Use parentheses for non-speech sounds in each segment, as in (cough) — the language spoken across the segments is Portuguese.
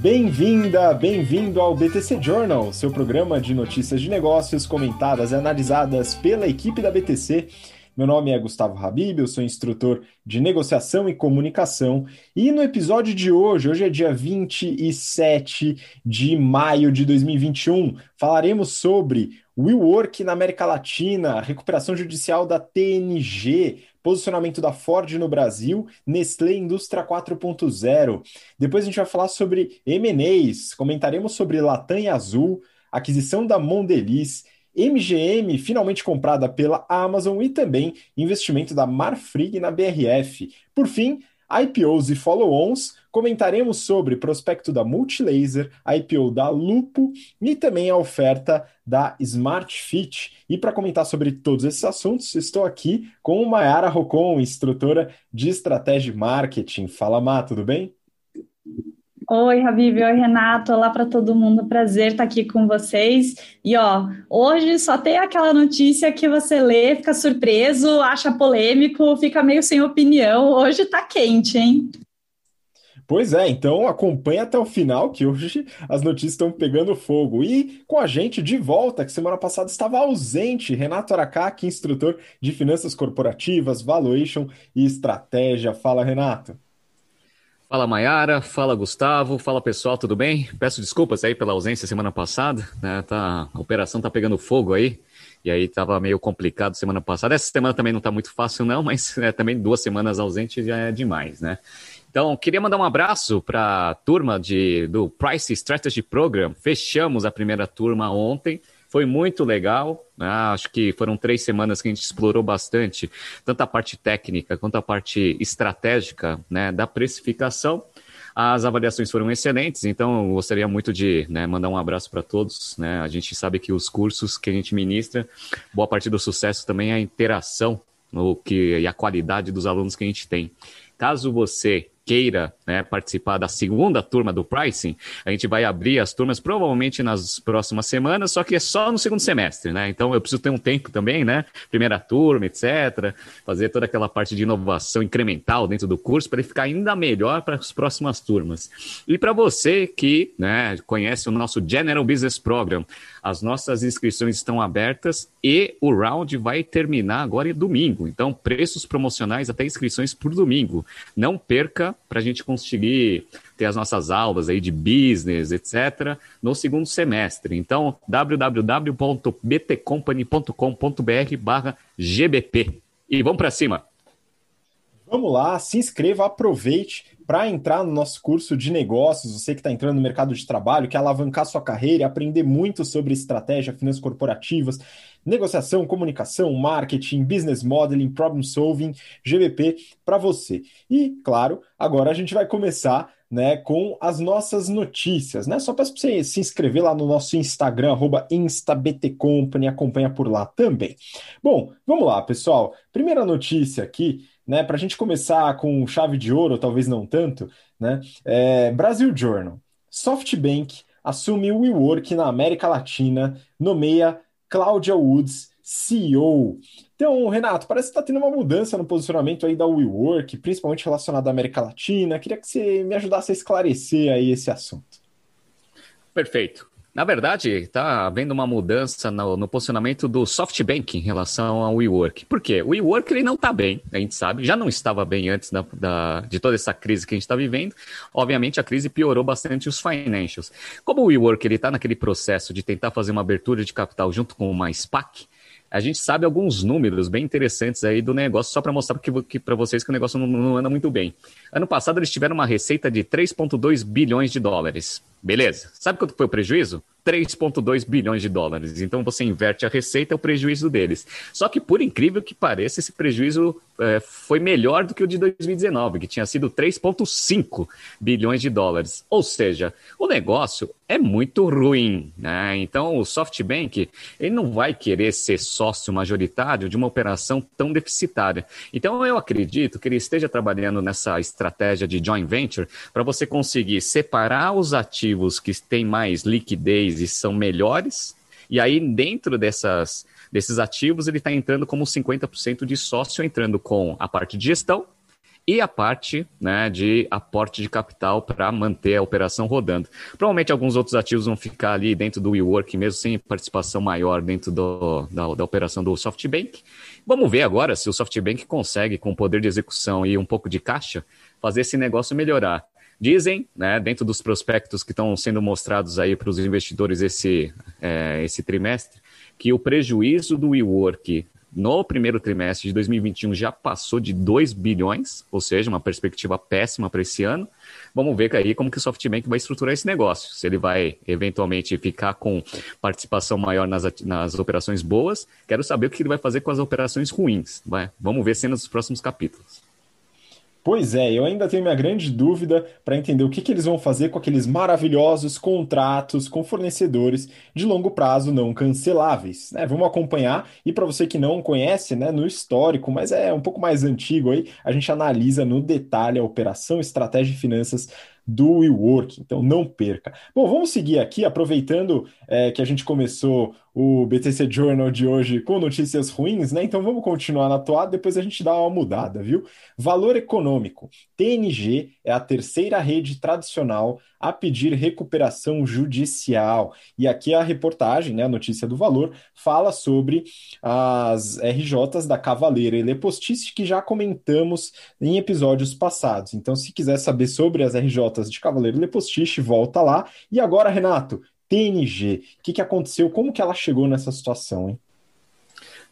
Bem-vinda, bem-vindo ao BTC Journal, seu programa de notícias de negócios comentadas e analisadas pela equipe da BTC. Meu nome é Gustavo Habib, eu sou instrutor de negociação e comunicação. E no episódio de hoje, hoje é dia 27 de maio de 2021, falaremos sobre WeWork na América Latina, recuperação judicial da TNG, posicionamento da Ford no Brasil, Nestlé Indústria 4.0. Depois a gente vai falar sobre M&As, comentaremos sobre Latam e Azul, aquisição da Mondelez, MGM finalmente comprada pela Amazon e também investimento da Marfrig na BRF. Por fim, IPOs e follow-ons, comentaremos sobre prospecto da Multilaser, IPO da Lupo e também a oferta da Smart Fit. E para comentar sobre todos esses assuntos, estou aqui com Mayara Rocon, instrutora de estratégia marketing. Fala, Má, tudo bem? Oi, Habib, oi, Renato, olá para todo mundo, prazer estar aqui com vocês. E ó, hoje só tem aquela notícia que você lê, fica surpreso, acha polêmico, fica meio sem opinião. Hoje tá quente, hein? Pois é, então acompanha até o final, que hoje as notícias estão pegando fogo. E com a gente de volta, que semana passada estava ausente, Renato Aracaki, instrutor de finanças corporativas, valuation e estratégia. Fala, Renato. Fala Mayara, fala Gustavo, fala pessoal, tudo bem? Peço desculpas aí pela ausência semana passada, né? Tá, a operação tá pegando fogo aí, e aí tava meio complicado semana passada. Essa semana também não tá muito fácil não, mas é, também duas semanas ausente já é demais, né? Então, queria mandar um abraço para a turma de, do Price Strategy Program. Fechamos a primeira turma ontem. Foi muito legal. Né? Acho que foram três semanas que a gente explorou bastante, tanto a parte técnica quanto a parte estratégica né, da precificação. As avaliações foram excelentes, então eu gostaria muito de né, mandar um abraço para todos. Né? A gente sabe que os cursos que a gente ministra, boa parte do sucesso também é a interação no que, e a qualidade dos alunos que a gente tem. Caso você queira né, participar da segunda turma do pricing, a gente vai abrir as turmas provavelmente nas próximas semanas, só que é só no segundo semestre, né? Então eu preciso ter um tempo também, né? Primeira turma, etc. Fazer toda aquela parte de inovação incremental dentro do curso para ele ficar ainda melhor para as próximas turmas. E para você que né, conhece o nosso General Business Program, as nossas inscrições estão abertas e o round vai terminar agora em domingo. Então, preços promocionais até inscrições por domingo. Não perca para a gente conseguir ter as nossas aulas aí de business, etc., no segundo semestre. Então, www.btcompany.com.br barra GBP. E vamos para cima! Vamos lá, se inscreva, aproveite para entrar no nosso curso de negócios, você que está entrando no mercado de trabalho, quer alavancar sua carreira, aprender muito sobre estratégia, finanças corporativas, negociação, comunicação, marketing, business modeling, problem solving, GBP para você. E, claro, agora a gente vai começar né, com as nossas notícias, né? Só peço para você se inscrever lá no nosso Instagram, instabtcompany, acompanha por lá também. Bom, vamos lá, pessoal. Primeira notícia aqui né? Para a gente começar com chave de ouro, talvez não tanto, né? É, Brasil Journal. SoftBank assume o WeWork na América Latina, nomeia Cláudia Woods CEO. Então, Renato, parece que está tendo uma mudança no posicionamento aí da WeWork, principalmente relacionado à América Latina. Queria que você me ajudasse a esclarecer aí esse assunto. Perfeito. Na verdade, está havendo uma mudança no, no, posicionamento do SoftBank em relação ao WeWork. Por quê? O WeWork ele não está bem, a gente sabe, já não estava bem antes da, da, de toda essa crise que a gente está vivendo. Obviamente, a crise piorou bastante os financials. Como o WeWork está naquele processo de tentar fazer uma abertura de capital junto com uma SPAC, a gente sabe alguns números bem interessantes aí do negócio, só para mostrar para vocês que o negócio não, não anda muito bem. Ano passado eles tiveram uma receita de 3,2 bilhões de dólares. Beleza. Sabe quanto foi o prejuízo? 3,2 bilhões de dólares. Então você inverte a receita, é o prejuízo deles. Só que, por incrível que pareça, esse prejuízo é, foi melhor do que o de 2019, que tinha sido 3,5 bilhões de dólares. Ou seja, o negócio é muito ruim. Né? Então, o SoftBank ele não vai querer ser sócio majoritário de uma operação tão deficitária. Então, eu acredito que ele esteja trabalhando nessa estratégia de joint venture para você conseguir separar os ativos que têm mais liquidez são melhores. E aí, dentro dessas, desses ativos, ele está entrando como 50% de sócio, entrando com a parte de gestão e a parte né, de aporte de capital para manter a operação rodando. Provavelmente alguns outros ativos vão ficar ali dentro do WeWork, mesmo sem participação maior dentro do, da, da operação do SoftBank. Vamos ver agora se o SoftBank consegue, com poder de execução e um pouco de caixa, fazer esse negócio melhorar. Dizem, né, dentro dos prospectos que estão sendo mostrados aí para os investidores esse, é, esse trimestre, que o prejuízo do WeWork no primeiro trimestre de 2021 já passou de 2 bilhões, ou seja, uma perspectiva péssima para esse ano. Vamos ver aí como que o SoftBank vai estruturar esse negócio. Se ele vai eventualmente ficar com participação maior nas, nas operações boas, quero saber o que ele vai fazer com as operações ruins. Vai? Vamos ver cenas dos próximos capítulos. Pois é, eu ainda tenho minha grande dúvida para entender o que, que eles vão fazer com aqueles maravilhosos contratos com fornecedores de longo prazo não canceláveis. Né? Vamos acompanhar e para você que não conhece, né, no histórico, mas é um pouco mais antigo aí, a gente analisa no detalhe a operação, estratégia e finanças do WeWork, então não perca. Bom, vamos seguir aqui, aproveitando é, que a gente começou o BTC Journal de hoje com notícias ruins, né? Então vamos continuar na toada, depois a gente dá uma mudada, viu? Valor econômico. TNG é a terceira rede tradicional a pedir recuperação judicial. E aqui a reportagem, né, a notícia do valor, fala sobre as RJs da Cavaleira e Lepostice, que já comentamos em episódios passados. Então, se quiser saber sobre as RJs de Cavaleiro e Lepostice, volta lá. E agora, Renato, TNG, o que, que aconteceu? Como que ela chegou nessa situação, hein?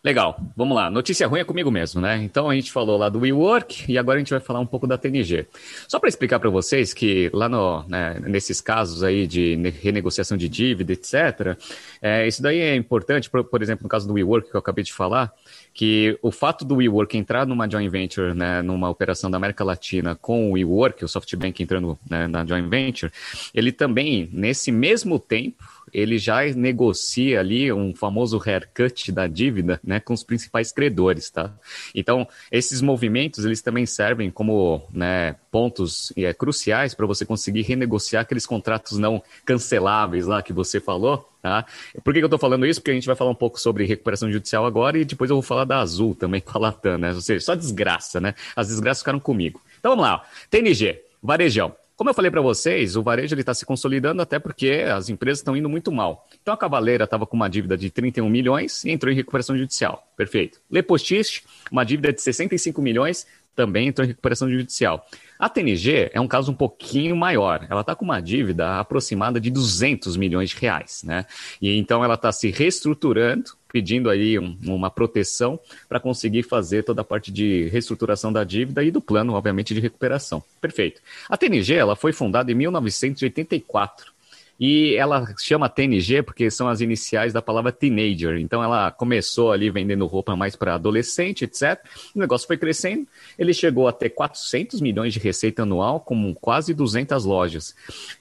Legal, vamos lá. Notícia ruim é comigo mesmo, né? Então a gente falou lá do WeWork e agora a gente vai falar um pouco da TNG. Só para explicar para vocês que lá no, né, nesses casos aí de renegociação de dívida, etc., é, isso daí é importante, por, por, exemplo, no caso do WeWork que eu acabei de falar, que o fato do WeWork entrar numa joint venture, né, numa operação da América Latina com o WeWork, o SoftBank entrando né, na joint venture, ele também, nesse mesmo tempo, ele já negocia ali um famoso haircut da dívida, né, com os principais credores, tá? Então, esses movimentos, eles também servem como, né, pontos é, cruciais para você conseguir renegociar aqueles contratos não canceláveis lá que você falou, tá? Por que, que eu estou falando isso? Porque a gente vai falar um pouco sobre recuperação judicial agora e depois eu vou falar da Azul também (laughs) com a Latam, né? Ou seja, só desgraça, né? As desgraças ficaram comigo. Então, vamos lá. TNG, varejão. Como eu falei para vocês, o varejo está se consolidando até porque as empresas estão indo muito mal. Então a Cavaleira estava com uma dívida de 31 milhões e entrou em recuperação judicial. Perfeito. Lepostiche, uma dívida de 65 milhões, também entrou em recuperação judicial. A TNG é um caso um pouquinho maior. Ela está com uma dívida aproximada de 200 milhões de reais, né? E então ela está se reestruturando, pedindo aí um, uma proteção para conseguir fazer toda a parte de reestruturação da dívida e do plano, obviamente, de recuperação. Perfeito. A TNG ela foi fundada em 1984 e ela chama TNG porque são as iniciais da palavra teenager. Então ela começou ali vendendo roupa mais para adolescente, etc. O negócio foi crescendo. Ele chegou a ter 400 milhões de receita anual, com quase 200 lojas.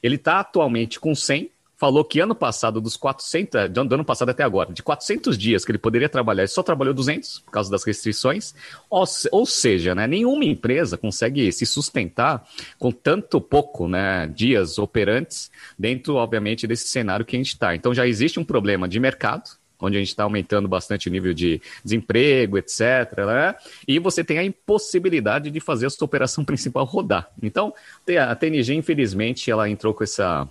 Ele está atualmente com 100 falou que ano passado, dos 400, do ano passado até agora, de 400 dias que ele poderia trabalhar, ele só trabalhou 200 por causa das restrições. Ou, ou seja, né, nenhuma empresa consegue se sustentar com tanto pouco né, dias operantes dentro, obviamente, desse cenário que a gente está. Então já existe um problema de mercado, onde a gente está aumentando bastante o nível de desemprego, etc. Né? E você tem a impossibilidade de fazer a sua operação (laughs) principal rodar. Então, a TNG, infelizmente, ela entrou com essa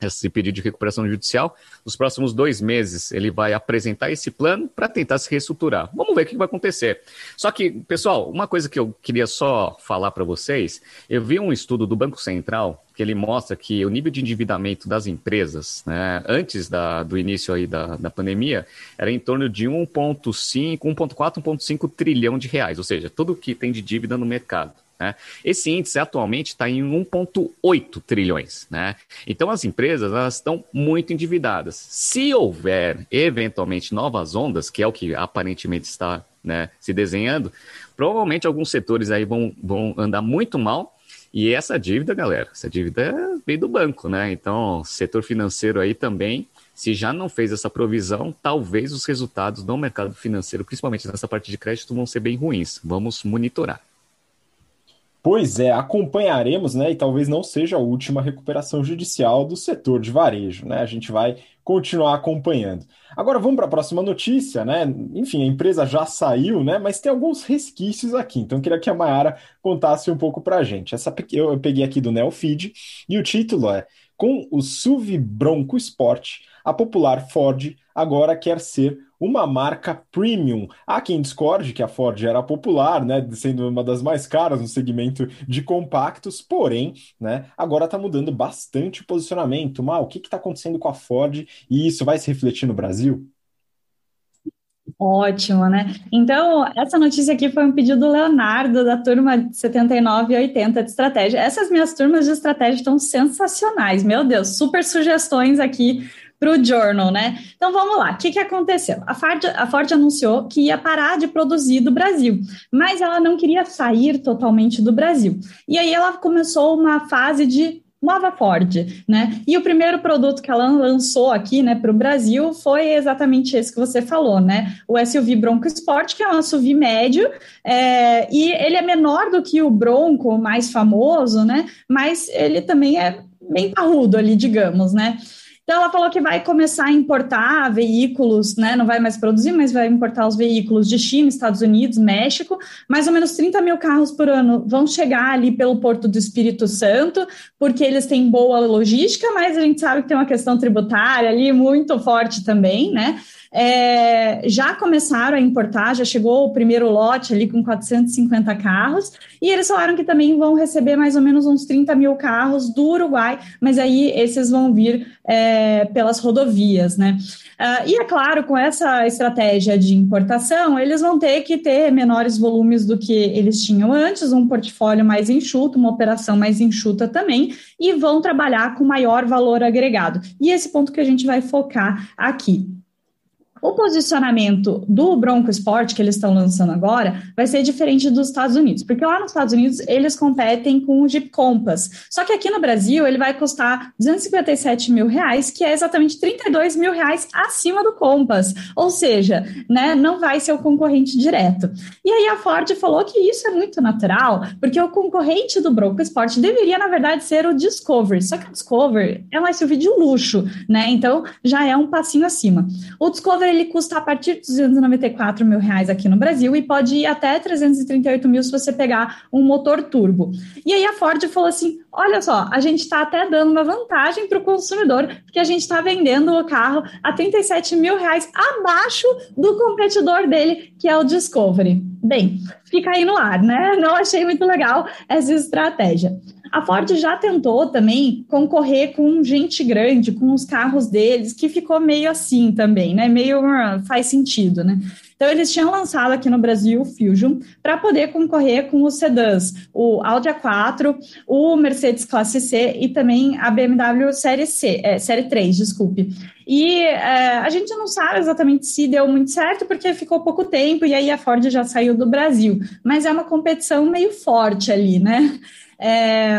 esse pedido de recuperação judicial. Nos próximos dois meses, ele vai apresentar esse plano para tentar se reestruturar. Vamos ver o que vai acontecer. Só que, pessoal, uma coisa que eu queria só falar para vocês: eu vi um estudo do Banco Central que ele mostra que o nível de endividamento das empresas, né, antes da, do início aí da, da pandemia, era em torno de 1,5, 1,4, 1,5 trilhão de reais, ou seja, tudo que tem de dívida no mercado. Né? Esse índice atualmente está em 1,8 trilhões. Né? Então as empresas elas estão muito endividadas. Se houver eventualmente novas ondas, que é o que aparentemente está né, se desenhando, provavelmente alguns setores aí vão, vão andar muito mal. E essa dívida, galera, essa dívida veio do banco, né? Então, setor financeiro aí também, se já não fez essa provisão, talvez os resultados do mercado financeiro, principalmente nessa parte de crédito, vão ser bem ruins. Vamos monitorar. Pois é, acompanharemos, né? E talvez não seja a última recuperação judicial do setor de varejo, né? A gente vai continuar acompanhando. Agora vamos para a próxima notícia, né? Enfim, a empresa já saiu, né? Mas tem alguns resquícios aqui, então queria que a Mayara contasse um pouco para a gente. Essa eu peguei aqui do Neofeed e o título é Com o SUV Bronco Sport, a popular Ford agora quer ser uma marca premium. Há quem discorde que a Ford era popular, né, sendo uma das mais caras no segmento de compactos, porém, né, agora está mudando bastante o posicionamento. Mal, o que está acontecendo com a Ford e isso vai se refletir no Brasil? Ótimo, né? Então, essa notícia aqui foi um pedido do Leonardo, da turma 79 e 80 de estratégia. Essas minhas turmas de estratégia estão sensacionais, meu Deus, super sugestões aqui para o Journal, né? Então vamos lá, o que, que aconteceu? A Ford, a Ford anunciou que ia parar de produzir do Brasil, mas ela não queria sair totalmente do Brasil. E aí ela começou uma fase de nova Ford, né? E o primeiro produto que ela lançou aqui, né, para o Brasil foi exatamente esse que você falou, né? O SUV Bronco Sport, que é um SUV médio, é, e ele é menor do que o Bronco mais famoso, né? Mas ele também é bem parrudo ali, digamos, né? Então, ela falou que vai começar a importar veículos, né? Não vai mais produzir, mas vai importar os veículos de China, Estados Unidos, México. Mais ou menos 30 mil carros por ano vão chegar ali pelo Porto do Espírito Santo, porque eles têm boa logística, mas a gente sabe que tem uma questão tributária ali muito forte também, né? É, já começaram a importar, já chegou o primeiro lote ali com 450 carros, e eles falaram que também vão receber mais ou menos uns 30 mil carros do Uruguai, mas aí esses vão vir é, pelas rodovias, né? Uh, e é claro, com essa estratégia de importação, eles vão ter que ter menores volumes do que eles tinham antes, um portfólio mais enxuto, uma operação mais enxuta também, e vão trabalhar com maior valor agregado. E esse ponto que a gente vai focar aqui. O posicionamento do Bronco Sport que eles estão lançando agora vai ser diferente dos Estados Unidos, porque lá nos Estados Unidos eles competem com o Jeep Compass. Só que aqui no Brasil ele vai custar 257 mil reais, que é exatamente 32 mil reais acima do Compass. Ou seja, né, não vai ser o concorrente direto. E aí a Ford falou que isso é muito natural, porque o concorrente do Bronco Sport deveria, na verdade, ser o Discovery. Só que o Discovery é um SUV de luxo, né? Então já é um passinho acima. O Discovery ele custa a partir de 294 mil reais aqui no Brasil e pode ir até 338 mil se você pegar um motor turbo. E aí a Ford falou assim: olha só, a gente está até dando uma vantagem para o consumidor, porque a gente está vendendo o carro a 37 mil reais abaixo do competidor dele, que é o Discovery. Bem, fica aí no ar, né? Não achei muito legal essa estratégia. A Ford já tentou também concorrer com gente grande, com os carros deles, que ficou meio assim também, né? Meio uh, faz sentido, né? Então, eles tinham lançado aqui no Brasil o Fusion para poder concorrer com os sedãs, o Audi A4, o Mercedes Classe C e também a BMW Série C, é, Série 3, desculpe. E é, a gente não sabe exatamente se deu muito certo, porque ficou pouco tempo e aí a Ford já saiu do Brasil. Mas é uma competição meio forte ali, né? É,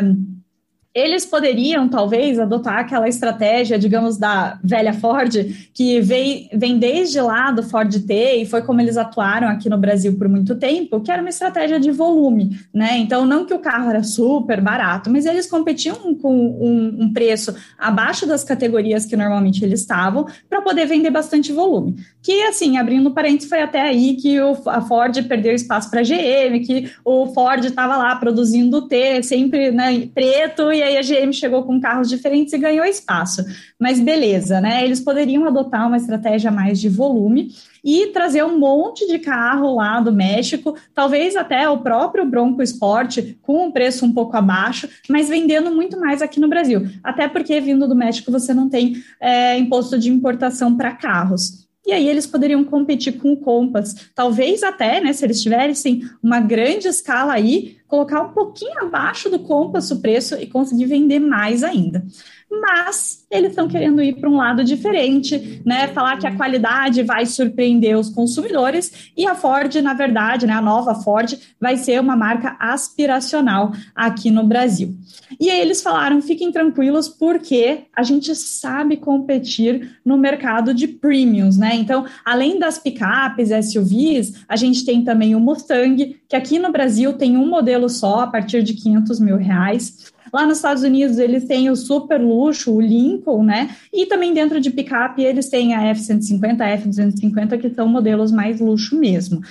eles poderiam, talvez, adotar aquela estratégia, digamos, da velha Ford, que vem, vem desde lá do Ford T, e foi como eles atuaram aqui no Brasil por muito tempo, que era uma estratégia de volume, né? Então, não que o carro era super barato, mas eles competiam com um, um preço abaixo das categorias que normalmente eles estavam, para poder vender bastante volume. Que, assim, abrindo parênteses, foi até aí que o, a Ford perdeu espaço para a GM, que o Ford estava lá produzindo o T, sempre né, preto, e aí a GM chegou com carros diferentes e ganhou espaço. Mas beleza, né? Eles poderiam adotar uma estratégia mais de volume e trazer um monte de carro lá do México, talvez até o próprio Bronco Sport com um preço um pouco abaixo, mas vendendo muito mais aqui no Brasil. Até porque vindo do México você não tem é, imposto de importação para carros e aí eles poderiam competir com o Compass. Talvez até, né, se eles tivessem uma grande escala aí, colocar um pouquinho abaixo do Compass o preço e conseguir vender mais ainda mas eles estão querendo ir para um lado diferente, né? Falar que a qualidade vai surpreender os consumidores e a Ford, na verdade, né, a nova Ford vai ser uma marca aspiracional aqui no Brasil. E aí eles falaram: fiquem tranquilos, porque a gente sabe competir no mercado de premiums, né? Então, além das picapes, SUVs, a gente tem também o Mustang, que aqui no Brasil tem um modelo só, a partir de 500 mil reais. Lá nos Estados Unidos, eles têm o super luxo, o Lincoln, né? E também dentro de picape, eles têm a F-150, a F-250, que são modelos mais luxo mesmo.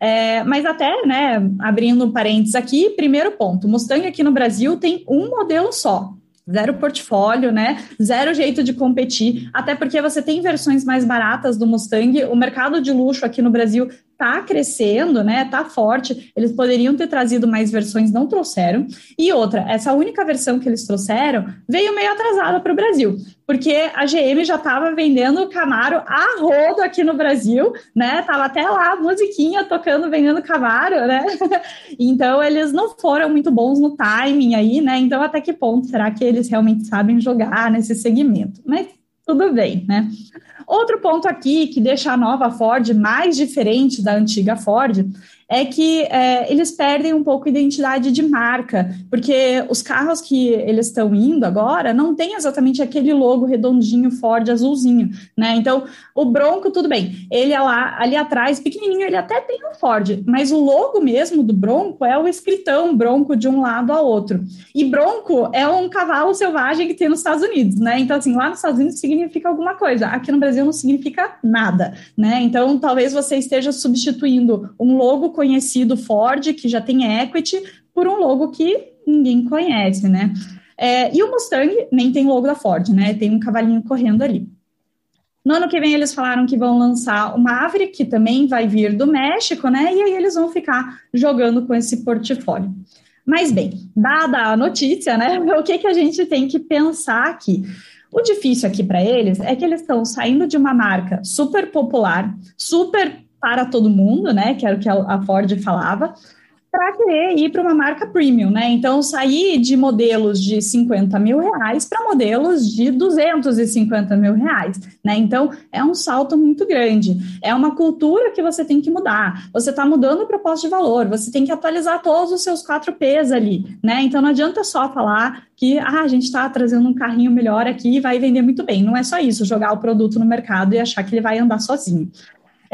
É, mas até, né, abrindo parênteses aqui, primeiro ponto, Mustang aqui no Brasil tem um modelo só, zero portfólio, né? Zero jeito de competir, até porque você tem versões mais baratas do Mustang. O mercado de luxo aqui no Brasil está crescendo, né? Tá forte. Eles poderiam ter trazido mais versões, não trouxeram. E outra, essa única versão que eles trouxeram veio meio atrasada para o Brasil, porque a GM já estava vendendo o Camaro a rodo aqui no Brasil, né? Tava até lá a musiquinha tocando, vendendo Camaro, né? (laughs) então eles não foram muito bons no timing aí, né? Então até que ponto será que eles realmente sabem jogar nesse segmento? Mas tudo bem, né? Outro ponto aqui que deixa a nova Ford mais diferente da antiga Ford é que é, eles perdem um pouco a identidade de marca, porque os carros que eles estão indo agora não tem exatamente aquele logo redondinho Ford azulzinho, né? Então, o Bronco, tudo bem, ele é lá, ali atrás, pequenininho, ele até tem um Ford, mas o logo mesmo do Bronco é o escritão Bronco de um lado a outro. E Bronco é um cavalo selvagem que tem nos Estados Unidos, né? Então, assim, lá nos Estados Unidos significa alguma coisa, aqui no Brasil não significa nada, né? Então, talvez você esteja substituindo um logo conhecido Ford, que já tem equity, por um logo que ninguém conhece, né? É, e o Mustang nem tem logo da Ford, né? Tem um cavalinho correndo ali. No ano que vem, eles falaram que vão lançar o Maverick, que também vai vir do México, né? E aí eles vão ficar jogando com esse portfólio. Mas bem, dada a notícia, né? (laughs) O que, que a gente tem que pensar aqui? O difícil aqui para eles é que eles estão saindo de uma marca super popular, super para todo mundo, né? Que era o que a Ford falava, para querer ir para uma marca premium, né? Então, sair de modelos de 50 mil reais para modelos de 250 mil reais, né? Então, é um salto muito grande. É uma cultura que você tem que mudar. Você está mudando o propósito de valor, você tem que atualizar todos os seus 4Ps ali, né? Então, não adianta só falar que ah, a gente está trazendo um carrinho melhor aqui e vai vender muito bem. Não é só isso, jogar o produto no mercado e achar que ele vai andar sozinho.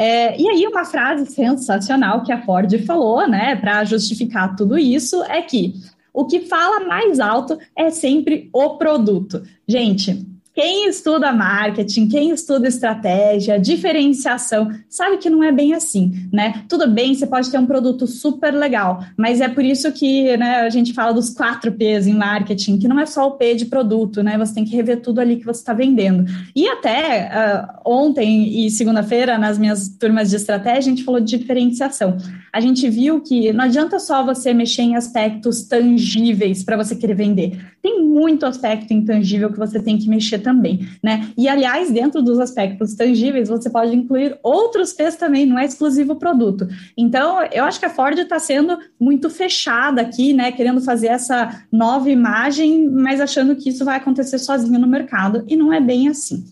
É, e aí, uma frase sensacional que a Ford falou, né, para justificar tudo isso, é que o que fala mais alto é sempre o produto. Gente, quem estuda marketing, quem estuda estratégia, diferenciação, sabe que não é bem assim, né? Tudo bem, você pode ter um produto super legal, mas é por isso que né, a gente fala dos quatro P's em marketing, que não é só o P de produto, né? Você tem que rever tudo ali que você está vendendo. E até uh, ontem e segunda-feira, nas minhas turmas de estratégia, a gente falou de diferenciação. A gente viu que não adianta só você mexer em aspectos tangíveis para você querer vender. Tem muito aspecto intangível que você tem que mexer também né? E aliás, dentro dos aspectos tangíveis, você pode incluir outros P's também, não é exclusivo produto. Então, eu acho que a Ford está sendo muito fechada aqui, né? Querendo fazer essa nova imagem, mas achando que isso vai acontecer sozinho no mercado, e não é bem assim.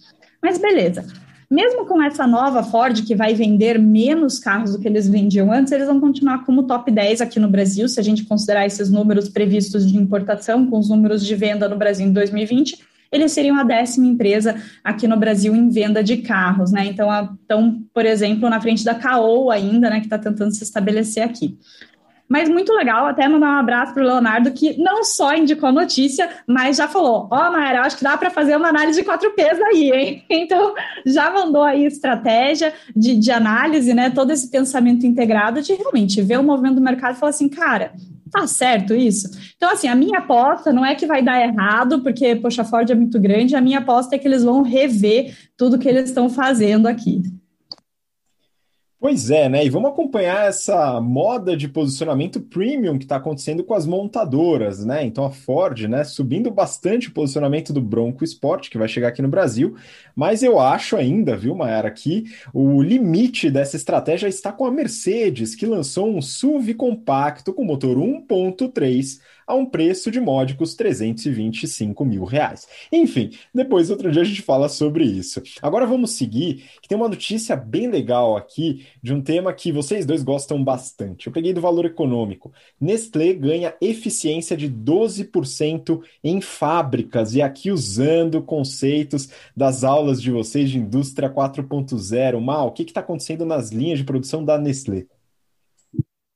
Mas beleza. Mesmo com essa nova Ford, que vai vender menos carros do que eles vendiam antes, eles vão continuar como top 10 aqui no Brasil, se a gente considerar esses números previstos de importação com os números de venda no Brasil em 2020 eles seriam a décima empresa aqui no Brasil em venda de carros, né? Então, estão, por exemplo, na frente da Caoa ainda, né, que está tentando se estabelecer aqui. Mas muito legal, até mandar um abraço para o Leonardo, que não só indicou a notícia, mas já falou: Ó, oh, Mayra, acho que dá para fazer uma análise de 4Ps aí, hein? (laughs) Então, já mandou aí estratégia de, de análise, né? Todo esse pensamento integrado de realmente ver o movimento do mercado e falar assim, cara, Tá certo isso? Então, assim, a minha aposta não é que vai dar errado, porque, poxa, a Ford é muito grande, a minha aposta é que eles vão rever tudo que eles estão fazendo aqui. Pois é, né? E vamos acompanhar essa moda de posicionamento premium que está acontecendo com as montadoras, né? Então a Ford, né, subindo bastante o posicionamento do Bronco Sport, que vai chegar aqui no Brasil, mas eu acho ainda, viu, Mayara, que o limite dessa estratégia está com a Mercedes, que lançou um SUV compacto com motor 1.3 a um preço de módicos 325 mil reais. Enfim, depois outro dia a gente fala sobre isso. Agora vamos seguir, que tem uma notícia bem legal aqui de um tema que vocês dois gostam bastante. Eu peguei do valor econômico. Nestlé ganha eficiência de 12% em fábricas, e aqui usando conceitos das aulas de vocês de indústria 4.0. Mal, o que está acontecendo nas linhas de produção da Nestlé?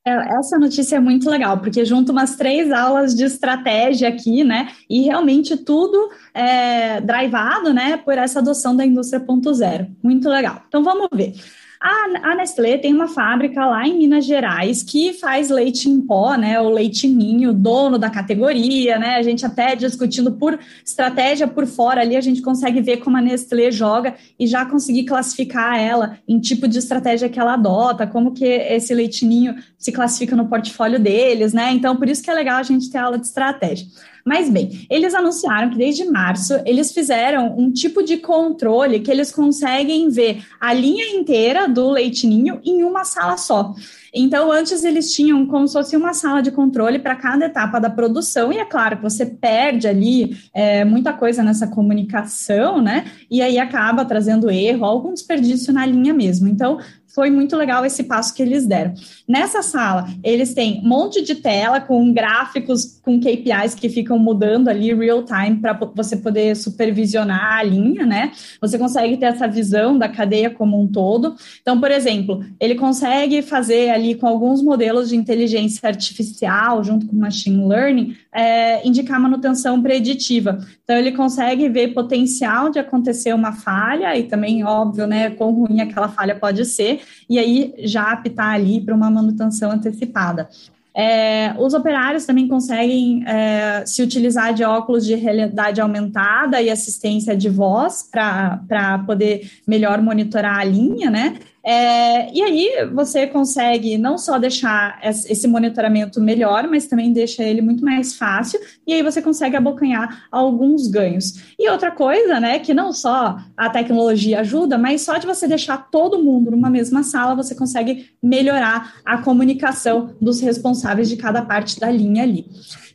É, essa notícia é muito legal, porque junto umas três aulas de estratégia aqui, né? E realmente tudo é drivado, né, por essa adoção da indústria 0.0. Muito legal. Então vamos ver. A, a Nestlé tem uma fábrica lá em Minas Gerais que faz leite em pó, né? O leite ninho, dono da categoria, né? A gente até discutindo por estratégia por fora ali, a gente consegue ver como a Nestlé joga e já conseguir classificar ela em tipo de estratégia que ela adota, como que esse leitinho se classifica no portfólio deles, né? Então, por isso que é legal a gente ter aula de estratégia. Mas bem, eles anunciaram que desde março eles fizeram um tipo de controle que eles conseguem ver a linha inteira do leitinho em uma sala só. Então, antes eles tinham como se fosse uma sala de controle para cada etapa da produção, e é claro que você perde ali é, muita coisa nessa comunicação, né? E aí acaba trazendo erro, algum desperdício na linha mesmo. Então, foi muito legal esse passo que eles deram. Nessa sala, eles têm um monte de tela com gráficos, com KPIs que ficam mudando ali real time para você poder supervisionar a linha, né? Você consegue ter essa visão da cadeia como um todo. Então, por exemplo, ele consegue fazer ali com alguns modelos de inteligência artificial, junto com machine learning, é, indicar manutenção preditiva. Então, ele consegue ver potencial de acontecer uma falha e também, óbvio, né, quão ruim aquela falha pode ser, e aí já apitar ali para uma manutenção antecipada. É, os operários também conseguem é, se utilizar de óculos de realidade aumentada e assistência de voz para poder melhor monitorar a linha, né? É, e aí você consegue não só deixar esse monitoramento melhor, mas também deixa ele muito mais fácil, e aí você consegue abocanhar alguns ganhos. E outra coisa, né, que não só a tecnologia ajuda, mas só de você deixar todo mundo numa mesma sala, você consegue melhorar a comunicação dos responsáveis de cada parte da linha ali.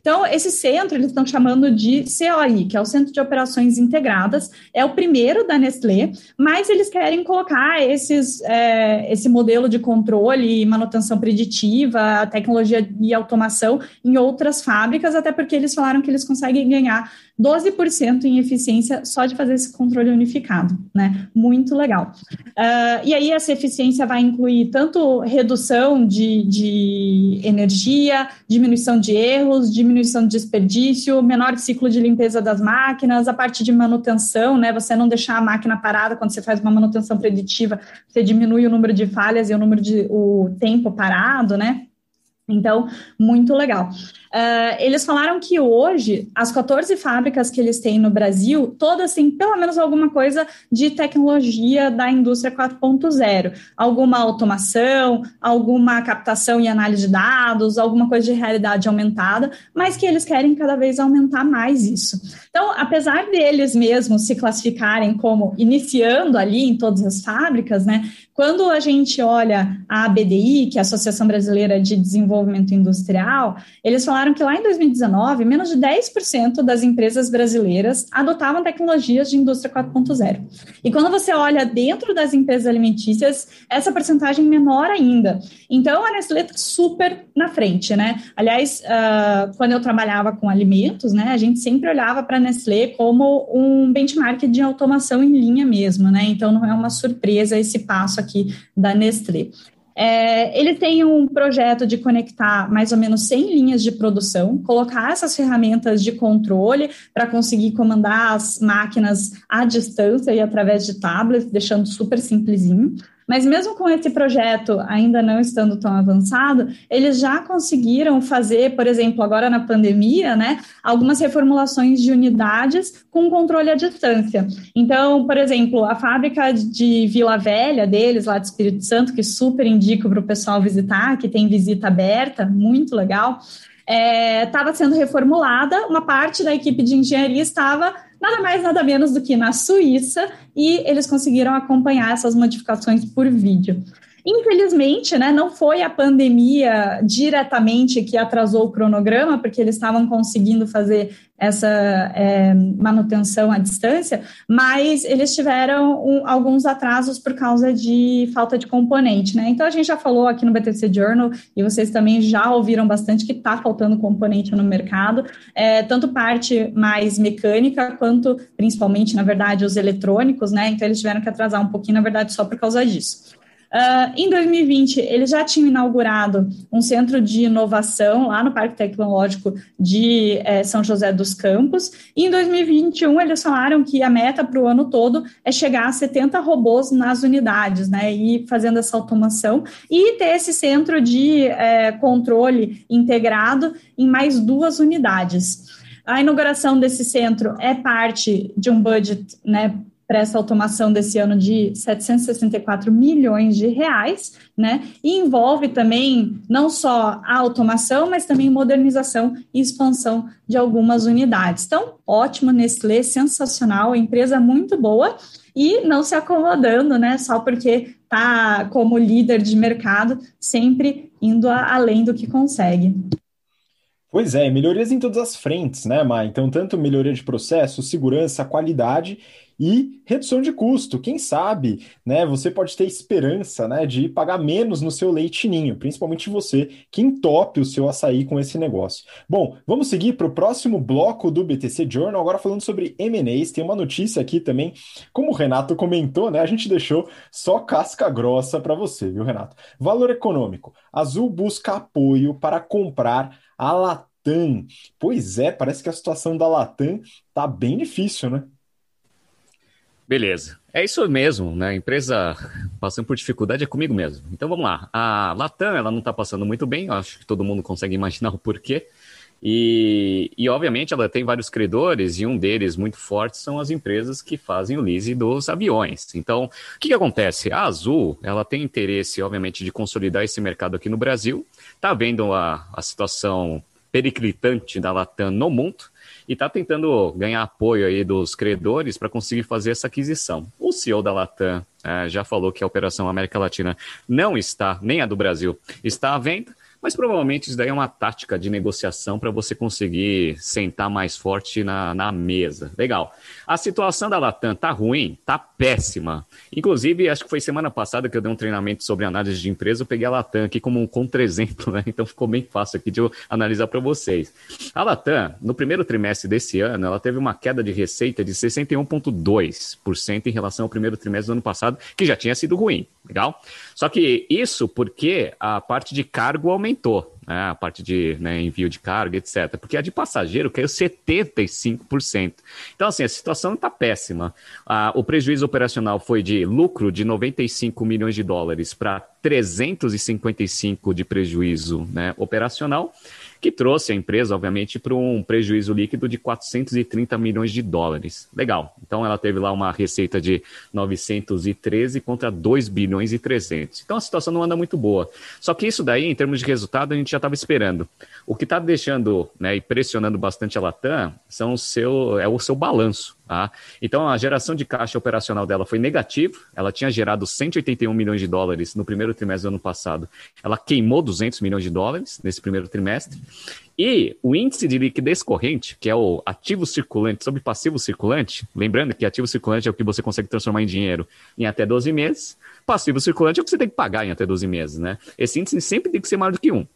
Então, esse centro eles estão chamando de COI, que é o Centro de Operações Integradas, é o primeiro da Nestlé, mas eles querem colocar esses, é, esse modelo de controle e manutenção preditiva, tecnologia e automação em outras fábricas, até porque eles falaram que eles conseguem ganhar 12% em eficiência só de fazer esse controle unificado, né? Muito legal. Uh, e aí, essa eficiência vai incluir tanto redução de, de energia, diminuição de erros, diminuição de desperdício, menor ciclo de limpeza das máquinas, a parte de manutenção, né? Você não deixar a máquina parada quando você faz uma manutenção preditiva, você diminui o número de falhas e o número de o tempo parado, né? Então, muito legal. Uh, eles falaram que hoje, as 14 fábricas que eles têm no Brasil, todas têm pelo menos alguma coisa de tecnologia da indústria 4.0. Alguma automação, alguma captação e análise de dados, alguma coisa de realidade aumentada, mas que eles querem cada vez aumentar mais isso. Então, apesar deles mesmos se classificarem como iniciando ali em todas as fábricas, né? Quando a gente olha a ABDI, que é a Associação Brasileira de Desenvolvimento Industrial, eles falaram falaram que lá em 2019, menos de 10% das empresas brasileiras adotavam tecnologias de indústria 4.0. E quando você olha dentro das empresas alimentícias, essa porcentagem é menor ainda. Então, a Nestlé está super na frente, né? Aliás, uh, quando eu trabalhava com alimentos, né, a gente sempre olhava para a Nestlé como um benchmark de automação em linha mesmo, né? Então, não é uma surpresa esse passo aqui da Nestlé. É, ele tem um projeto de conectar mais ou menos 100 linhas de produção, colocar essas ferramentas de controle para conseguir comandar as máquinas à distância e através de tablets, deixando super simplesinho. Mas mesmo com esse projeto ainda não estando tão avançado, eles já conseguiram fazer, por exemplo, agora na pandemia, né, algumas reformulações de unidades com controle à distância. Então, por exemplo, a fábrica de Vila Velha deles, lá de Espírito Santo, que super indico para o pessoal visitar, que tem visita aberta, muito legal estava é, sendo reformulada, uma parte da equipe de engenharia estava nada mais, nada menos do que na Suíça, e eles conseguiram acompanhar essas modificações por vídeo. Infelizmente, né, não foi a pandemia diretamente que atrasou o cronograma, porque eles estavam conseguindo fazer essa é, manutenção à distância, mas eles tiveram um, alguns atrasos por causa de falta de componente, né? Então a gente já falou aqui no BTC Journal e vocês também já ouviram bastante que está faltando componente no mercado, é, tanto parte mais mecânica quanto principalmente, na verdade, os eletrônicos, né? Então eles tiveram que atrasar um pouquinho, na verdade, só por causa disso. Uh, em 2020, eles já tinham inaugurado um centro de inovação lá no Parque Tecnológico de eh, São José dos Campos. E em 2021, eles falaram que a meta para o ano todo é chegar a 70 robôs nas unidades, né? E fazendo essa automação e ter esse centro de eh, controle integrado em mais duas unidades. A inauguração desse centro é parte de um budget né, para essa automação desse ano de 764 milhões de reais, né? E envolve também não só a automação, mas também modernização e expansão de algumas unidades. Então, ótimo, Nestlé, sensacional, empresa muito boa e não se acomodando, né? Só porque está como líder de mercado, sempre indo a, além do que consegue. Pois é, melhorias em todas as frentes, né, Má? Então, tanto melhoria de processo, segurança, qualidade e redução de custo. Quem sabe, né, você pode ter esperança, né, de pagar menos no seu leitinho, principalmente você que entope o seu açaí com esse negócio. Bom, vamos seguir para o próximo bloco do BTC Journal, agora falando sobre M&As. Tem uma notícia aqui também, como o Renato comentou, né, a gente deixou só casca grossa para você, viu, Renato? Valor econômico. Azul busca apoio para comprar a Latam. Pois é, parece que a situação da Latam tá bem difícil, né? Beleza. É isso mesmo, né? A empresa passando por dificuldade é comigo mesmo. Então vamos lá. A Latam, ela não está passando muito bem, acho que todo mundo consegue imaginar o porquê. E, e, obviamente, ela tem vários credores, e um deles muito forte são as empresas que fazem o lease dos aviões. Então, o que, que acontece? A Azul, ela tem interesse, obviamente, de consolidar esse mercado aqui no Brasil, está vendo a, a situação periclitante da Latam no mundo, e está tentando ganhar apoio aí dos credores para conseguir fazer essa aquisição. O CEO da Latam é, já falou que a operação América Latina não está, nem a do Brasil, está à venda. Mas provavelmente isso daí é uma tática de negociação para você conseguir sentar mais forte na, na mesa. Legal. A situação da Latam tá ruim? Tá péssima. Inclusive, acho que foi semana passada que eu dei um treinamento sobre análise de empresa, eu peguei a Latam aqui como um contra-exemplo, (laughs) né? Então ficou bem fácil aqui de eu analisar para vocês. A Latam, no primeiro trimestre desse ano, ela teve uma queda de receita de 61,2% em relação ao primeiro trimestre do ano passado, que já tinha sido ruim. Legal? Só que isso porque a parte de cargo aumentou, né? a parte de né, envio de carga, etc. Porque a de passageiro caiu 75%. Então, assim, a situação está péssima. Ah, o prejuízo operacional foi de lucro de 95 milhões de dólares para 355 de prejuízo né, operacional que trouxe a empresa, obviamente, para um prejuízo líquido de 430 milhões de dólares. Legal. Então ela teve lá uma receita de 913 contra 2 bilhões e 300. Então a situação não anda muito boa. Só que isso daí, em termos de resultado, a gente já estava esperando. O que está deixando né, e pressionando bastante a Latam são o seu, é o seu balanço. Tá? Então, a geração de caixa operacional dela foi negativa. Ela tinha gerado 181 milhões de dólares no primeiro trimestre do ano passado. Ela queimou 200 milhões de dólares nesse primeiro trimestre. E o índice de liquidez corrente, que é o ativo circulante sobre passivo circulante, lembrando que ativo circulante é o que você consegue transformar em dinheiro em até 12 meses, passivo circulante é o que você tem que pagar em até 12 meses, né? Esse índice sempre tem que ser maior do que um.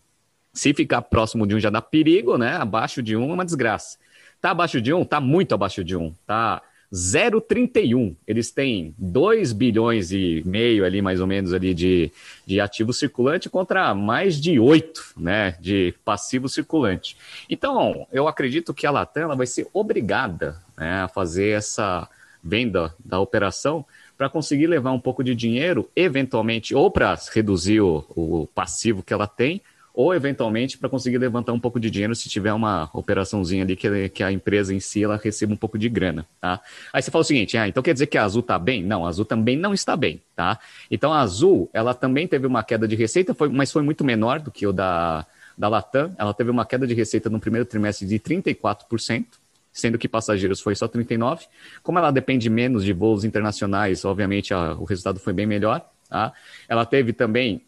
Se ficar próximo de um já dá perigo, né? Abaixo de um é uma desgraça. Tá abaixo de 1? Tá muito abaixo de 1. Tá 0,31. Eles têm 2 bilhões e meio ali, mais ou menos, ali de, de ativo circulante contra mais de 8, né, de passivo circulante. Então, eu acredito que a Latam ela vai ser obrigada né, a fazer essa venda da operação para conseguir levar um pouco de dinheiro, eventualmente, ou para reduzir o, o passivo que ela tem, ou eventualmente para conseguir levantar um pouco de dinheiro se tiver uma operaçãozinha ali que, que a empresa em si ela receba um pouco de grana, tá? Aí você fala o seguinte, ah, então quer dizer que a Azul está bem? Não, a Azul também não está bem, tá? Então a Azul, ela também teve uma queda de receita, foi, mas foi muito menor do que o da, da Latam. Ela teve uma queda de receita no primeiro trimestre de 34%, sendo que passageiros foi só 39%. Como ela depende menos de voos internacionais, obviamente a, o resultado foi bem melhor, tá? Ela teve também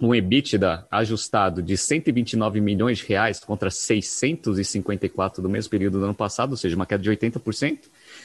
um EBITDA ajustado de 129 milhões de reais contra 654 do mesmo período do ano passado, ou seja, uma queda de 80%,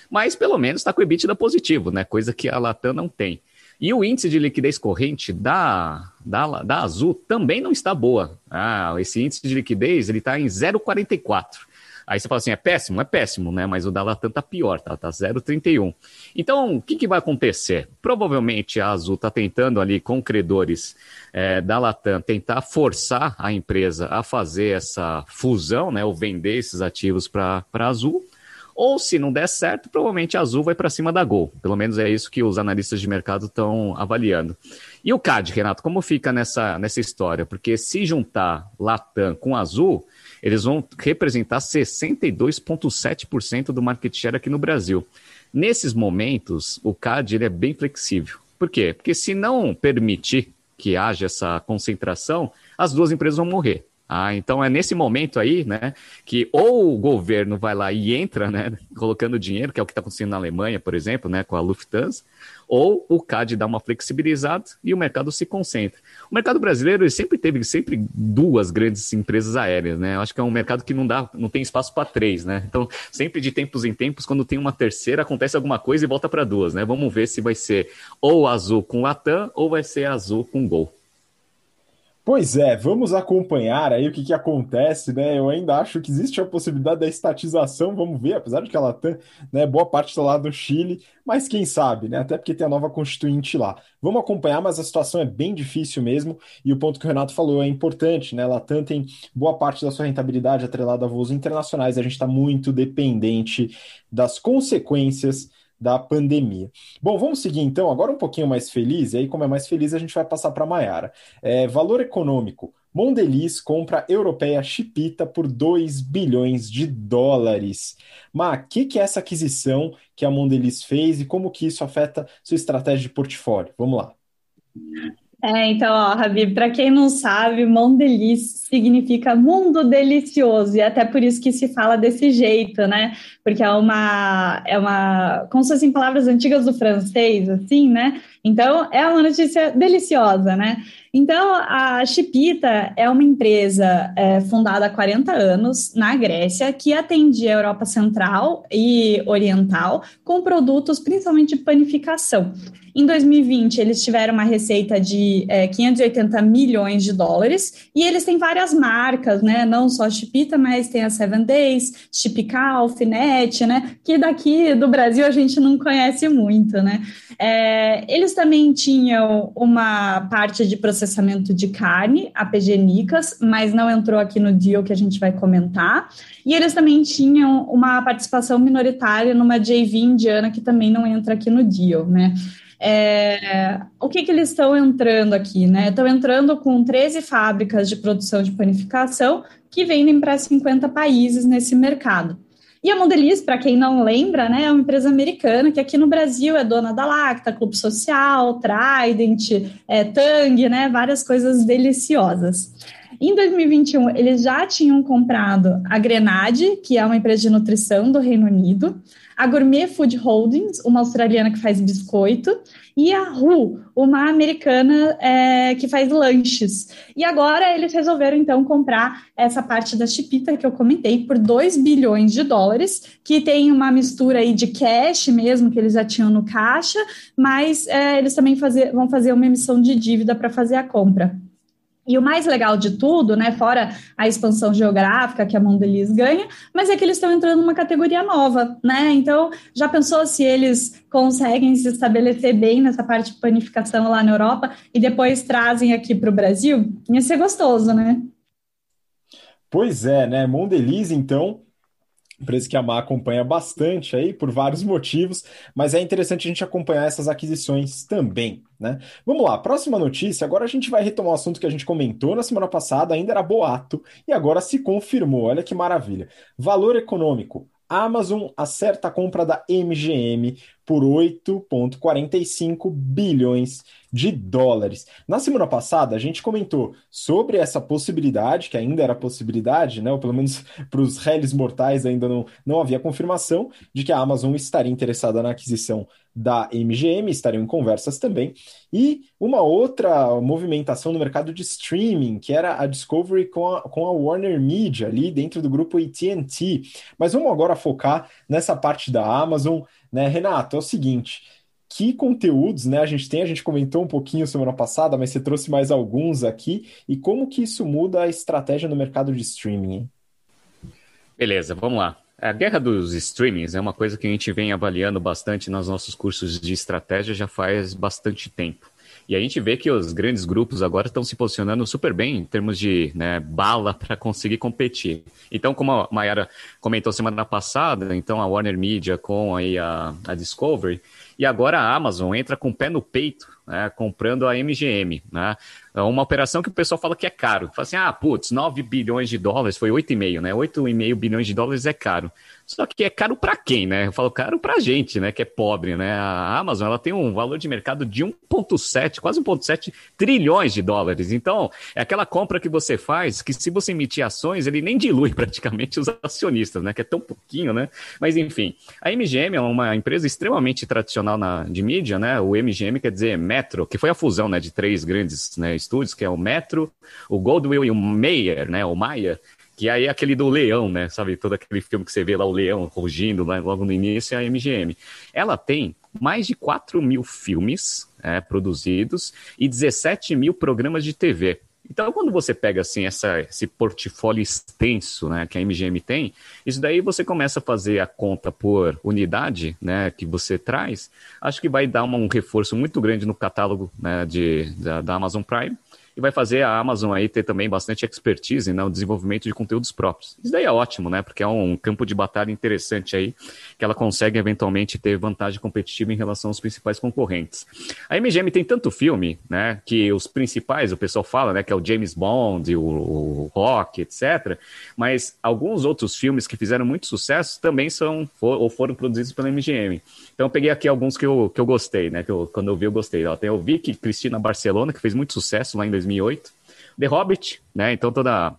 mas pelo menos está com EBITDA positivo, né? coisa que a Latam não tem. E o índice de liquidez corrente da, da, da Azul também não está boa. Ah, esse índice de liquidez ele está em 0,44. Aí você fala assim, é péssimo? É péssimo, né? Mas o da Latam tá pior, tá? Tá 0,31. Então, o que, que vai acontecer? Provavelmente a Azul tá tentando ali com credores é, da Latam tentar forçar a empresa a fazer essa fusão, né? Ou vender esses ativos para a Azul. Ou se não der certo, provavelmente a Azul vai para cima da Gol. Pelo menos é isso que os analistas de mercado estão avaliando. E o CAD, Renato, como fica nessa, nessa história? Porque se juntar Latam com Azul, eles vão representar 62,7% do market share aqui no Brasil. Nesses momentos, o CAD ele é bem flexível. Por quê? Porque se não permitir que haja essa concentração, as duas empresas vão morrer. Ah, então é nesse momento aí, né, que ou o governo vai lá e entra, né, colocando dinheiro, que é o que está acontecendo na Alemanha, por exemplo, né, com a Lufthansa, ou o CAD dá uma flexibilizada e o mercado se concentra. O mercado brasileiro sempre teve sempre duas grandes empresas aéreas, né? Eu acho que é um mercado que não dá, não tem espaço para três, né? Então, sempre de tempos em tempos, quando tem uma terceira, acontece alguma coisa e volta para duas, né? Vamos ver se vai ser ou azul com Latam ou vai ser azul com Gol. Pois é, vamos acompanhar aí o que, que acontece, né? Eu ainda acho que existe a possibilidade da estatização, vamos ver, apesar de que ela tem, né, boa parte está lá do Chile, mas quem sabe, né? Até porque tem a nova constituinte lá. Vamos acompanhar, mas a situação é bem difícil mesmo, e o ponto que o Renato falou é importante, né? Ela tem boa parte da sua rentabilidade atrelada a voos internacionais, a gente está muito dependente das consequências da pandemia. Bom, vamos seguir então, agora um pouquinho mais feliz, e aí, como é mais feliz, a gente vai passar para a Maiara. É, valor econômico. Mondeliz compra europeia Chipita por 2 bilhões de dólares. Mas o que, que é essa aquisição que a Mondeliz fez e como que isso afeta sua estratégia de portfólio? Vamos lá. É, então, ó, Rabi, para quem não sabe, Mondeliz significa mundo delicioso, e até por isso que se fala desse jeito, né? Porque é uma, é uma, como se fossem palavras antigas do francês, assim, né? Então, é uma notícia deliciosa, né? Então, a Chipita é uma empresa é, fundada há 40 anos na Grécia que atendia a Europa Central e Oriental com produtos principalmente de panificação. Em 2020, eles tiveram uma receita de é, 580 milhões de dólares e eles têm várias marcas, né? Não só a Chipita, mas tem a Seven Days, Chipical, Finette, né? Que daqui do Brasil a gente não conhece muito, né? É, eles também tinham uma parte de processamento de carne, a PG Nicas, mas não entrou aqui no deal que a gente vai comentar. E eles também tinham uma participação minoritária numa JV indiana que também não entra aqui no deal, né? É, o que, que eles estão entrando aqui, né? Estão entrando com 13 fábricas de produção de panificação que vendem para 50 países nesse mercado. E a Mondeliz, para quem não lembra, né, é uma empresa americana que aqui no Brasil é dona da Lacta, Clube Social, Trident, é, Tang, né, várias coisas deliciosas. Em 2021, eles já tinham comprado a Grenade, que é uma empresa de nutrição do Reino Unido, a Gourmet Food Holdings, uma australiana que faz biscoito, e a Ru, uma americana é, que faz lanches. E agora eles resolveram então comprar essa parte da Chipita que eu comentei por 2 bilhões de dólares, que tem uma mistura aí de cash mesmo que eles já tinham no caixa, mas é, eles também fazer, vão fazer uma emissão de dívida para fazer a compra. E o mais legal de tudo, né, fora a expansão geográfica que a Mondeliz ganha, mas é que eles estão entrando numa categoria nova, né? Então, já pensou se eles conseguem se estabelecer bem nessa parte de panificação lá na Europa e depois trazem aqui para o Brasil? Ia ser gostoso, né? Pois é, né? Mondeliz, então, Empresa que a Má acompanha bastante aí por vários motivos, mas é interessante a gente acompanhar essas aquisições também, né? Vamos lá, próxima notícia. Agora a gente vai retomar o assunto que a gente comentou na semana passada, ainda era boato, e agora se confirmou. Olha que maravilha. Valor econômico. Amazon acerta a compra da MGM por 8,45 bilhões de dólares. Na semana passada, a gente comentou sobre essa possibilidade, que ainda era possibilidade, né, ou pelo menos (laughs) para os réis mortais ainda não, não havia confirmação, de que a Amazon estaria interessada na aquisição da MGM, estariam em conversas também, e uma outra movimentação no mercado de streaming, que era a Discovery com a, com a Warner Media, ali dentro do grupo AT&T. Mas vamos agora focar nessa parte da Amazon, né, Renato? É o seguinte que conteúdos, né, a gente tem, a gente comentou um pouquinho semana passada, mas você trouxe mais alguns aqui, e como que isso muda a estratégia no mercado de streaming? Beleza, vamos lá. A guerra dos streamings é uma coisa que a gente vem avaliando bastante nos nossos cursos de estratégia já faz bastante tempo. E a gente vê que os grandes grupos agora estão se posicionando super bem em termos de né, bala (laughs) para conseguir competir. Então, como a Mayara comentou semana passada, então a Warner Media com aí a, a Discovery, e agora a Amazon entra com o pé no peito, né, comprando a MGM. Né? É uma operação que o pessoal fala que é caro. Fala assim, ah, putz, 9 bilhões de dólares, foi 8,5, né? 8,5 bilhões de dólares é caro. Só que é caro para quem, né? Eu falo caro para gente, né? Que é pobre, né? A Amazon ela tem um valor de mercado de 1,7, quase 1,7 trilhões de dólares. Então, é aquela compra que você faz que se você emitir ações, ele nem dilui (laughs) praticamente os acionistas, né? Que é tão pouquinho, né? Mas enfim, a MGM é uma empresa extremamente tradicional na, de mídia, né? O MGM quer dizer Metro, que foi a fusão, né? De três grandes né, estúdios, que é o Metro, o Goldwill e o Mayer, né? O Mayer. Que aí é aquele do leão, né? Sabe, todo aquele filme que você vê lá, o leão rugindo né? logo no início, é a MGM. Ela tem mais de 4 mil filmes é, produzidos e 17 mil programas de TV. Então, quando você pega assim essa, esse portfólio extenso né, que a MGM tem, isso daí você começa a fazer a conta por unidade né, que você traz, acho que vai dar uma, um reforço muito grande no catálogo né, de, da, da Amazon Prime e vai fazer a Amazon aí ter também bastante expertise no desenvolvimento de conteúdos próprios. Isso daí é ótimo, né? Porque é um campo de batalha interessante aí, que ela consegue eventualmente ter vantagem competitiva em relação aos principais concorrentes. A MGM tem tanto filme, né? Que os principais, o pessoal fala, né? Que é o James Bond, o, o Rock, etc. Mas alguns outros filmes que fizeram muito sucesso também são for, ou foram produzidos pela MGM. Então eu peguei aqui alguns que eu, que eu gostei, né? Que eu, quando eu vi, eu gostei. Ó, tem o Vicky Cristina Barcelona, que fez muito sucesso lá em 2008. The Hobbit, né? Então toda a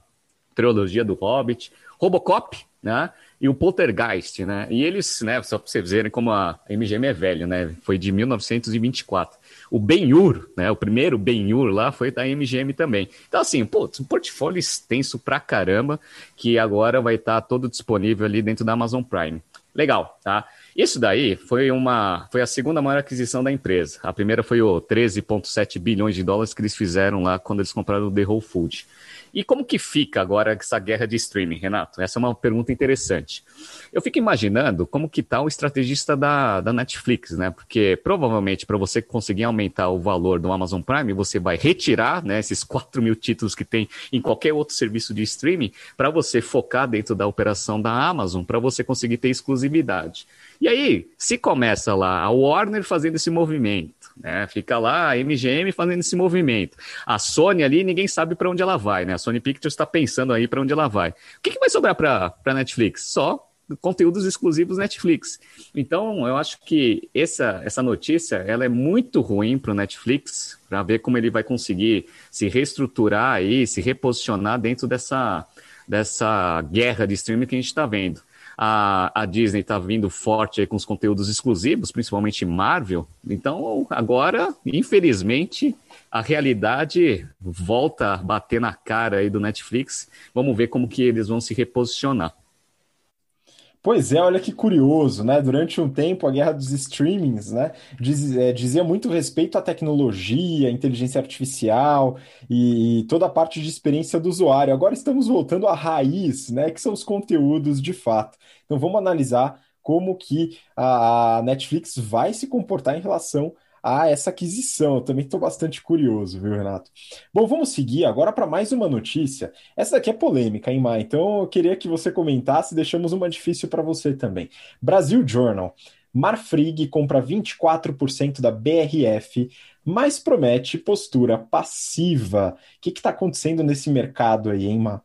trilogia do Hobbit. Robocop, né? E o Poltergeist, né? E eles, né? Só para vocês verem como a MGM é velho, né? Foi de 1924. O Ben-Hur, né? O primeiro Ben-Hur lá foi da MGM também. Então, assim, pô, um portfólio extenso pra caramba, que agora vai estar tá todo disponível ali dentro da Amazon Prime. Legal, tá? Isso daí foi uma foi a segunda maior aquisição da empresa. A primeira foi o 13,7 bilhões de dólares que eles fizeram lá quando eles compraram o The Whole Food. E como que fica agora essa guerra de streaming, Renato? Essa é uma pergunta interessante. Eu fico imaginando como que está o estrategista da, da Netflix, né? Porque provavelmente para você conseguir aumentar o valor do Amazon Prime, você vai retirar né, esses 4 mil títulos que tem em qualquer outro serviço de streaming para você focar dentro da operação da Amazon, para você conseguir ter exclusividade. E aí, se começa lá a Warner fazendo esse movimento, né? Fica lá a MGM fazendo esse movimento. A Sony ali, ninguém sabe para onde ela vai, né? A Sony Pictures está pensando aí para onde ela vai. O que, que vai sobrar para a Netflix? Só conteúdos exclusivos Netflix. Então, eu acho que essa, essa notícia ela é muito ruim para o Netflix, para ver como ele vai conseguir se reestruturar aí, se reposicionar dentro dessa, dessa guerra de streaming que a gente está vendo. A, a Disney está vindo forte com os conteúdos exclusivos, principalmente Marvel. Então, agora, infelizmente, a realidade volta a bater na cara aí do Netflix. Vamos ver como que eles vão se reposicionar. Pois é, olha que curioso, né? Durante um tempo, a guerra dos streamings, né, diz, é, dizia muito respeito à tecnologia, à inteligência artificial e, e, toda a parte de experiência do usuário. Agora estamos voltando à raiz, né, que são os conteúdos de fato. Então vamos analisar como que a Netflix vai se comportar em relação a essa aquisição. Eu também estou bastante curioso, viu, Renato? Bom, vamos seguir agora para mais uma notícia. Essa daqui é polêmica, hein, Mai? Então eu queria que você comentasse, deixamos uma difícil para você também. Brasil Journal. Marfrig compra 24% da BRF, mas promete postura passiva. O que está acontecendo nesse mercado aí, hein, Mar?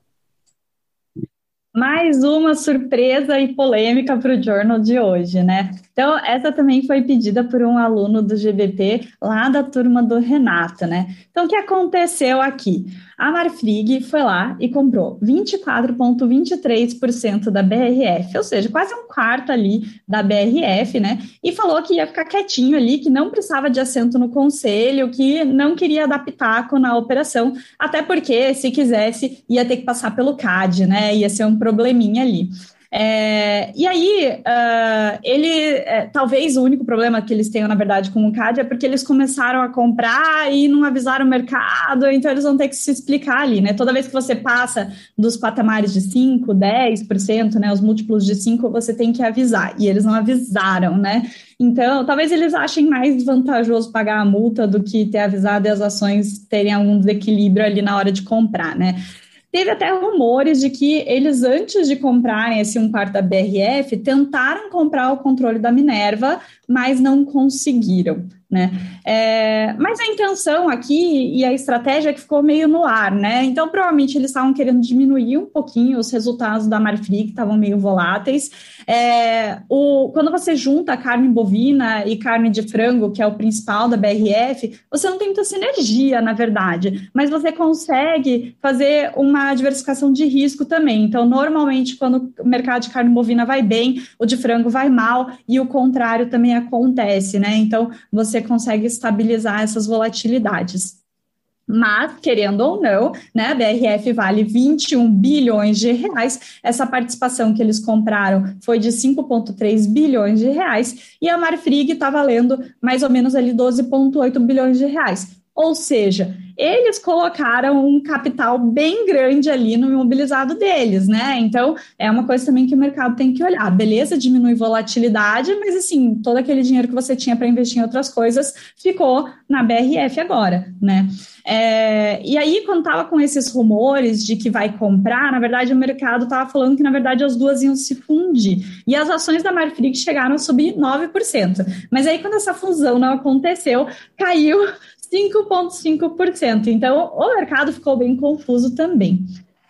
Mais uma surpresa e polêmica para o Journal de hoje, né? Então, essa também foi pedida por um aluno do GBP, lá da turma do Renato, né? Então, o que aconteceu aqui? A Marfrig foi lá e comprou 24,23% da BRF, ou seja, quase um quarto ali da BRF, né? E falou que ia ficar quietinho ali, que não precisava de assento no conselho, que não queria dar pitaco na operação, até porque, se quisesse, ia ter que passar pelo CAD, né? Ia ser um probleminha ali. É, e aí, uh, ele, é, talvez o único problema que eles tenham, na verdade, com o CAD é porque eles começaram a comprar e não avisaram o mercado, então eles vão ter que se explicar ali, né? Toda vez que você passa dos patamares de 5, 10%, né, os múltiplos de 5, você tem que avisar, e eles não avisaram, né? Então, talvez eles achem mais vantajoso pagar a multa do que ter avisado e as ações terem algum desequilíbrio ali na hora de comprar, né? Teve até rumores de que eles, antes de comprarem esse um quarto da BRF, tentaram comprar o controle da Minerva, mas não conseguiram. Né? É, mas a intenção aqui e a estratégia é que ficou meio no ar, né? Então, provavelmente eles estavam querendo diminuir um pouquinho os resultados da Marfrig, que estavam meio voláteis. É, o, quando você junta carne bovina e carne de frango, que é o principal da BRF, você não tem muita sinergia, na verdade, mas você consegue fazer uma diversificação de risco também. Então, normalmente, quando o mercado de carne bovina vai bem, o de frango vai mal, e o contrário também acontece, né? Então, você consegue estabilizar essas volatilidades. Mas, querendo ou não, né, a BRF vale 21 bilhões de reais. Essa participação que eles compraram foi de 5,3 bilhões de reais, e a Marfrig está valendo mais ou menos ali 12,8 bilhões de reais. Ou seja, eles colocaram um capital bem grande ali no imobilizado deles, né? Então, é uma coisa também que o mercado tem que olhar. Beleza, diminui volatilidade, mas assim, todo aquele dinheiro que você tinha para investir em outras coisas ficou na BRF agora, né? É, e aí, quando estava com esses rumores de que vai comprar, na verdade, o mercado estava falando que, na verdade, as duas iam se fundir. E as ações da Marfrig chegaram a subir 9%. Mas aí, quando essa fusão não aconteceu, caiu 5,5%. Então, o mercado ficou bem confuso também.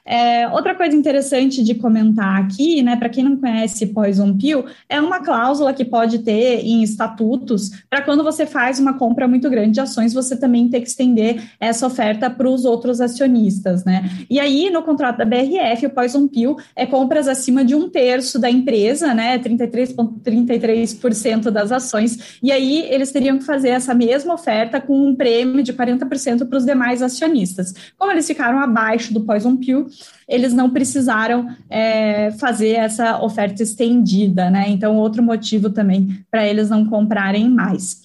É, outra coisa interessante de comentar aqui, né, para quem não conhece Poison Pill, é uma cláusula que pode ter em estatutos para quando você faz uma compra muito grande de ações, você também ter que estender essa oferta para os outros acionistas, né? E aí, no contrato da BRF, o Poison Pill é compras acima de um terço da empresa, né, 33,33% ,33 das ações, e aí eles teriam que fazer essa mesma oferta com um prêmio de 40% para os demais acionistas. Como eles ficaram abaixo do Poison Pill, eles não precisaram é, fazer essa oferta estendida, né? Então, outro motivo também para eles não comprarem mais.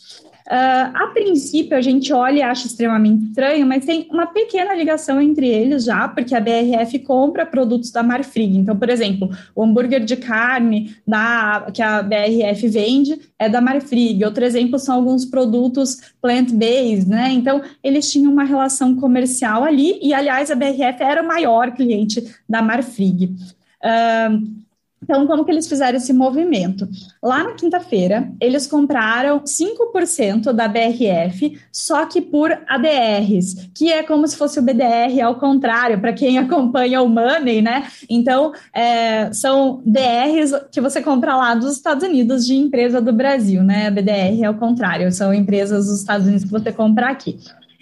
Uh, a princípio, a gente olha e acha extremamente estranho, mas tem uma pequena ligação entre eles já, porque a BRF compra produtos da Marfrig. Então, por exemplo, o hambúrguer de carne da, que a BRF vende é da Marfrig. Outro exemplo são alguns produtos plant-based, né? Então, eles tinham uma relação comercial ali, e, aliás, a BRF era o maior cliente da Marfrig. Uh, então, como que eles fizeram esse movimento? Lá na quinta-feira, eles compraram 5% da BRF, só que por ADRs, que é como se fosse o BDR ao contrário, para quem (laughs) acompanha o Money, né? Então, é, são DRs que você compra lá dos Estados Unidos de empresa do Brasil, né? BDR é o contrário, são empresas dos Estados Unidos que você compra aqui.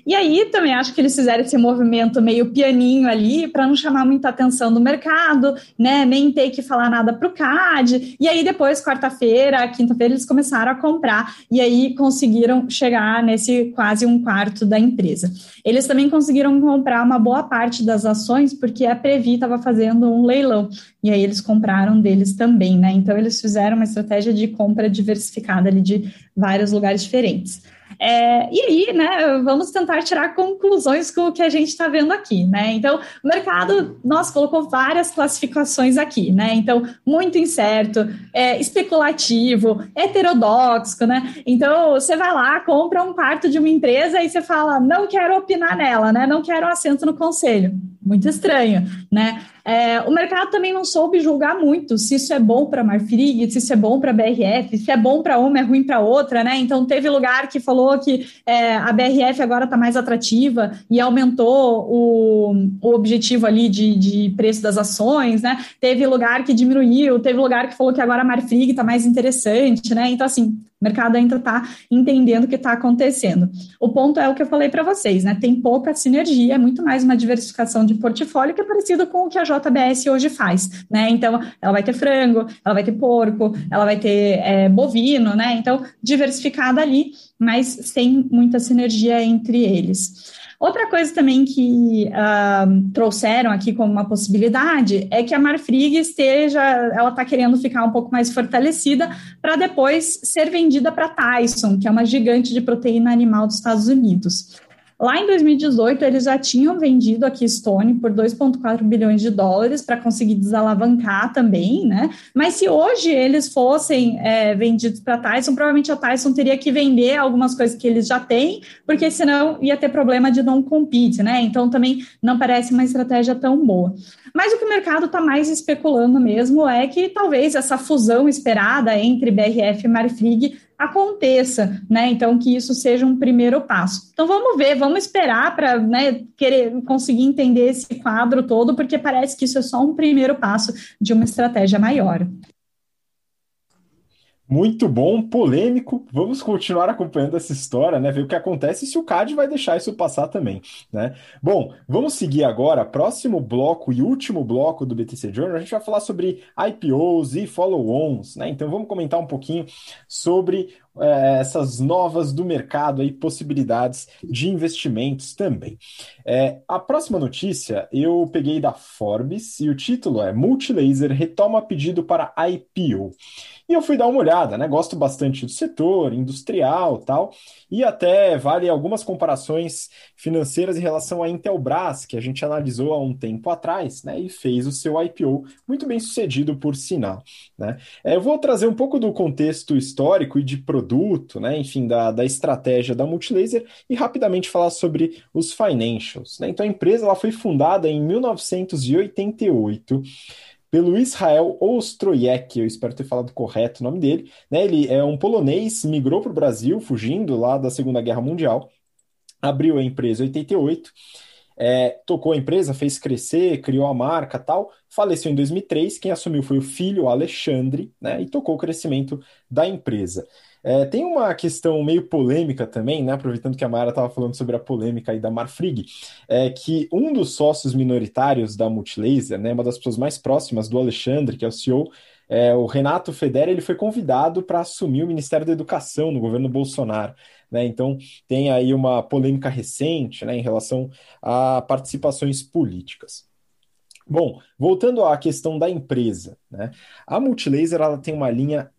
E aí também acho que eles fizeram esse movimento meio pianinho ali para não chamar muita atenção do mercado, né? Nem ter que falar nada para o CAD. E aí depois, quarta-feira, quinta-feira, eles começaram a comprar e aí conseguiram chegar nesse quase um quarto da empresa. Eles também conseguiram comprar uma boa parte das ações porque a Previ estava fazendo um leilão e aí eles compraram deles também, né? Então eles fizeram uma estratégia de compra diversificada ali de vários lugares diferentes. É, e aí, né, vamos tentar tirar conclusões com o que a gente está vendo aqui, né? Então, o mercado, nós colocou várias classificações aqui, né? Então, muito incerto, é, especulativo, heterodoxo, né? Então, você vai lá, compra um quarto de uma empresa e você fala, não quero opinar nela, né? Não quero assento no conselho. Muito estranho, né? É, o mercado também não soube julgar muito se isso é bom para Marfrig, se isso é bom para BRF, se é bom para uma, é ruim para outra, né? Então teve lugar que falou que é, a BRF agora está mais atrativa e aumentou o, o objetivo ali de, de preço das ações, né? Teve lugar que diminuiu, teve lugar que falou que agora a Marfrig está mais interessante, né? Então, assim, mercado ainda está entendendo o que está acontecendo. O ponto é o que eu falei para vocês, né? Tem pouca sinergia, é muito mais uma diversificação de portfólio que é parecido com o que a JBS hoje faz, né? Então, ela vai ter frango, ela vai ter porco, ela vai ter é, bovino, né? Então, diversificada ali, mas sem muita sinergia entre eles. Outra coisa também que uh, trouxeram aqui como uma possibilidade é que a Marfrig esteja, ela está querendo ficar um pouco mais fortalecida para depois ser vendida para Tyson, que é uma gigante de proteína animal dos Estados Unidos. Lá em 2018, eles já tinham vendido a Keystone por 2,4 bilhões de dólares para conseguir desalavancar também, né? Mas se hoje eles fossem é, vendidos para a Tyson, provavelmente a Tyson teria que vender algumas coisas que eles já têm, porque senão ia ter problema de não compete, né? Então também não parece uma estratégia tão boa. Mas o que o mercado está mais especulando mesmo é que talvez essa fusão esperada entre BRF e Marfrig aconteça, né? Então, que isso seja um primeiro passo. Então, vamos ver, vamos esperar para né, querer conseguir entender esse quadro todo, porque parece que isso é só um primeiro passo de uma estratégia maior. Muito bom, polêmico. Vamos continuar acompanhando essa história, né? Ver o que acontece e se o CAD vai deixar isso passar também, né? Bom, vamos seguir agora. Próximo bloco e último bloco do BTC Journal, a gente vai falar sobre IPOs e follow-ons, né? Então vamos comentar um pouquinho sobre é, essas novas do mercado aí, possibilidades de investimentos também. É, a próxima notícia eu peguei da Forbes e o título é Multilaser retoma pedido para IPO. E eu fui dar uma olhada, né? Gosto bastante do setor industrial tal, e até vale algumas comparações financeiras em relação à Intelbras, que a gente analisou há um tempo atrás, né? E fez o seu IPO muito bem sucedido, por sinal. Né? É, eu vou trazer um pouco do contexto histórico e de produto, né? Enfim, da, da estratégia da Multilaser e rapidamente falar sobre os financials. Né? Então a empresa ela foi fundada em 1988 pelo Israel Ostrojek, eu espero ter falado correto o nome dele. Né? Ele é um polonês, migrou para o Brasil, fugindo lá da Segunda Guerra Mundial, abriu a empresa em 88, é, tocou a empresa, fez crescer, criou a marca tal, faleceu em 2003, quem assumiu foi o filho Alexandre, né, e tocou o crescimento da empresa. É, tem uma questão meio polêmica também, né? Aproveitando que a Mara estava falando sobre a polêmica aí da Marfrig, é que um dos sócios minoritários da Multilaser, né, uma das pessoas mais próximas do Alexandre, que é o CEO, é, o Renato Federa, ele foi convidado para assumir o Ministério da Educação no governo Bolsonaro. Né? Então, tem aí uma polêmica recente né, em relação a participações políticas. Bom, voltando à questão da empresa, né? a Multilaser ela tem uma linha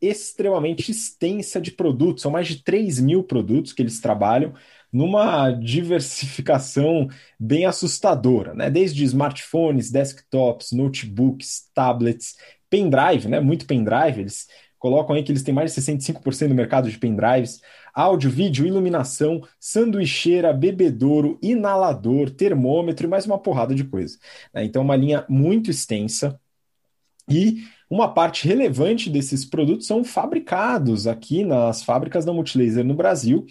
extremamente extensa de produtos, são mais de 3 mil produtos que eles trabalham numa diversificação bem assustadora, né? Desde smartphones, desktops, notebooks, tablets, pendrive, né? Muito pendrive, eles colocam aí que eles têm mais de 65% do mercado de pendrives, áudio, vídeo, iluminação, sanduicheira, bebedouro, inalador, termômetro e mais uma porrada de coisa. Né? Então, uma linha muito extensa. E uma parte relevante desses produtos são fabricados aqui nas fábricas da Multilaser no Brasil.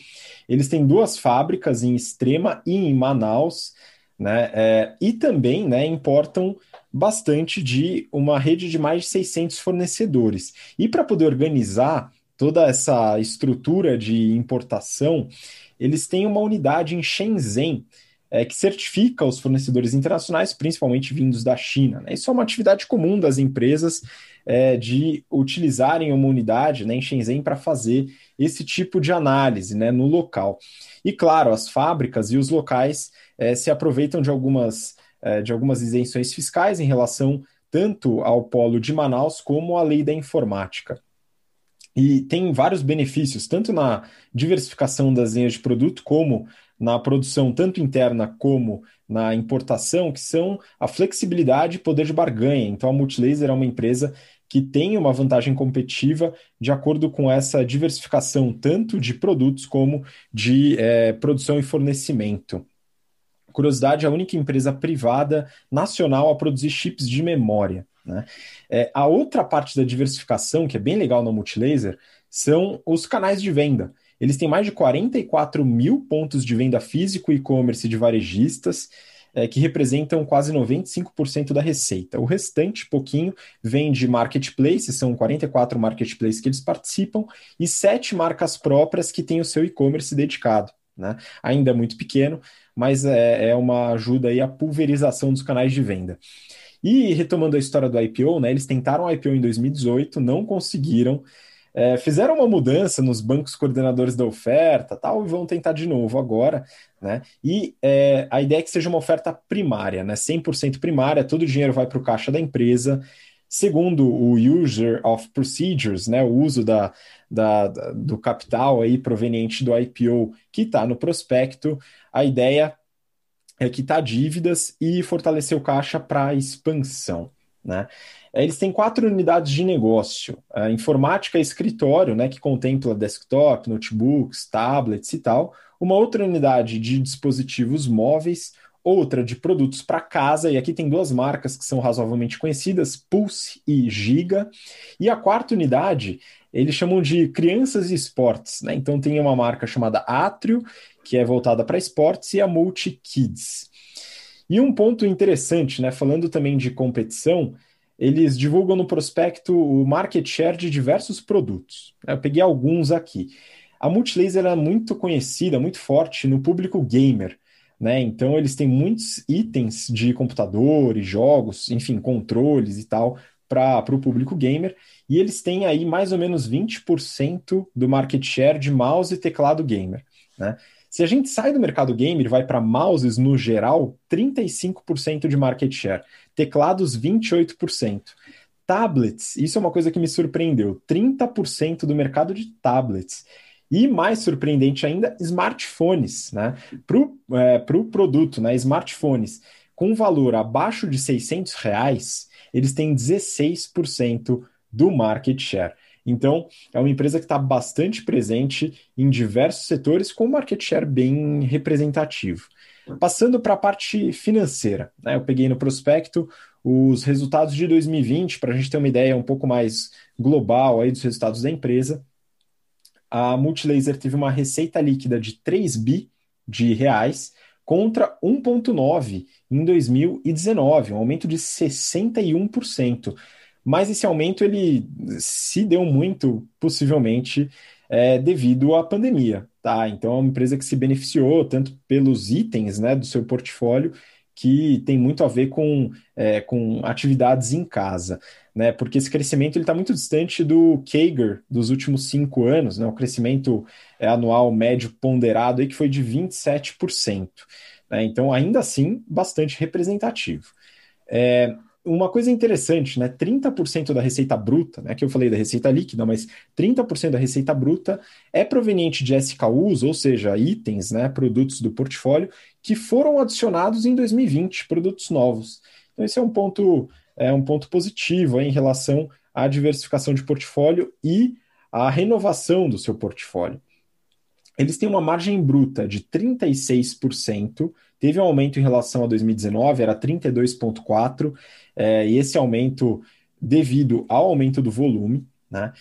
Eles têm duas fábricas em Extrema e em Manaus, né? É, e também né, importam bastante de uma rede de mais de 600 fornecedores. E para poder organizar toda essa estrutura de importação, eles têm uma unidade em Shenzhen, é, que certifica os fornecedores internacionais, principalmente vindos da China. Né? Isso é uma atividade comum das empresas é, de utilizarem uma unidade né, em Shenzhen para fazer esse tipo de análise né, no local. E claro, as fábricas e os locais é, se aproveitam de algumas, é, de algumas isenções fiscais em relação tanto ao polo de Manaus como à lei da informática. E tem vários benefícios, tanto na diversificação das linhas de produto, como na produção tanto interna como na importação, que são a flexibilidade e poder de barganha. Então, a Multilaser é uma empresa que tem uma vantagem competitiva de acordo com essa diversificação tanto de produtos como de é, produção e fornecimento. Curiosidade, é a única empresa privada nacional a produzir chips de memória. Né? É, a outra parte da diversificação, que é bem legal na Multilaser, são os canais de venda. Eles têm mais de 44 mil pontos de venda físico, e-commerce de varejistas, é, que representam quase 95% da receita. O restante, pouquinho, vem de marketplace, são 44 marketplaces que eles participam, e sete marcas próprias que têm o seu e-commerce dedicado. Né? Ainda é muito pequeno, mas é, é uma ajuda aí à pulverização dos canais de venda. E retomando a história do IPO, né, eles tentaram o IPO em 2018, não conseguiram, é, fizeram uma mudança nos bancos coordenadores da oferta tal, e vão tentar de novo agora. Né? E é, a ideia é que seja uma oferta primária, né? 100% primária, todo o dinheiro vai para o caixa da empresa. Segundo o User of Procedures, né, o uso da, da, da do capital aí proveniente do IPO que está no prospecto, a ideia é quitar dívidas e fortalecer o caixa para expansão. Né? Eles têm quatro unidades de negócio: a informática e escritório, né, que contempla desktop, notebooks, tablets e tal. Uma outra unidade de dispositivos móveis, outra de produtos para casa, e aqui tem duas marcas que são razoavelmente conhecidas, Pulse e Giga. E a quarta unidade, eles chamam de crianças e esportes, né? Então tem uma marca chamada Atrio, que é voltada para esportes, e a Multi Kids. E um ponto interessante, né? Falando também de competição, eles divulgam no prospecto o market share de diversos produtos. Eu peguei alguns aqui. A Multilaser é muito conhecida, muito forte no público gamer. Né? Então eles têm muitos itens de computadores, jogos, enfim, controles e tal para o público gamer, e eles têm aí mais ou menos 20% do market share de mouse e teclado gamer. Né? Se a gente sai do mercado gamer e vai para mouses no geral, 35% de market share, teclados 28%. Tablets, isso é uma coisa que me surpreendeu, 30% do mercado de tablets. E mais surpreendente ainda, smartphones, né? Para o é, pro produto, né? Smartphones com valor abaixo de 600 reais, eles têm 16% do market share. Então, é uma empresa que está bastante presente em diversos setores com um market share bem representativo. Passando para a parte financeira, né? eu peguei no prospecto os resultados de 2020 para a gente ter uma ideia um pouco mais global aí dos resultados da empresa a Multilaser teve uma receita líquida de 3 bi de reais contra 1,9 em 2019, um aumento de 61%. Mas esse aumento ele se deu muito, possivelmente, é, devido à pandemia. Tá? Então é uma empresa que se beneficiou tanto pelos itens né, do seu portfólio que tem muito a ver com, é, com atividades em casa, né? Porque esse crescimento está muito distante do CAGR dos últimos cinco anos, né? O crescimento é, anual médio ponderado aí que foi de 27%. Né? Então, ainda assim, bastante representativo. É, uma coisa interessante, né? 30% da receita bruta, né? Que eu falei da receita líquida, mas 30% da receita bruta é proveniente de SKUs, ou seja, itens, né? Produtos do portfólio que foram adicionados em 2020, produtos novos. Então, esse é um ponto, é um ponto positivo em relação à diversificação de portfólio e à renovação do seu portfólio. Eles têm uma margem bruta de 36%, teve um aumento em relação a 2019, era 32,4%, é, e esse aumento devido ao aumento do volume, né?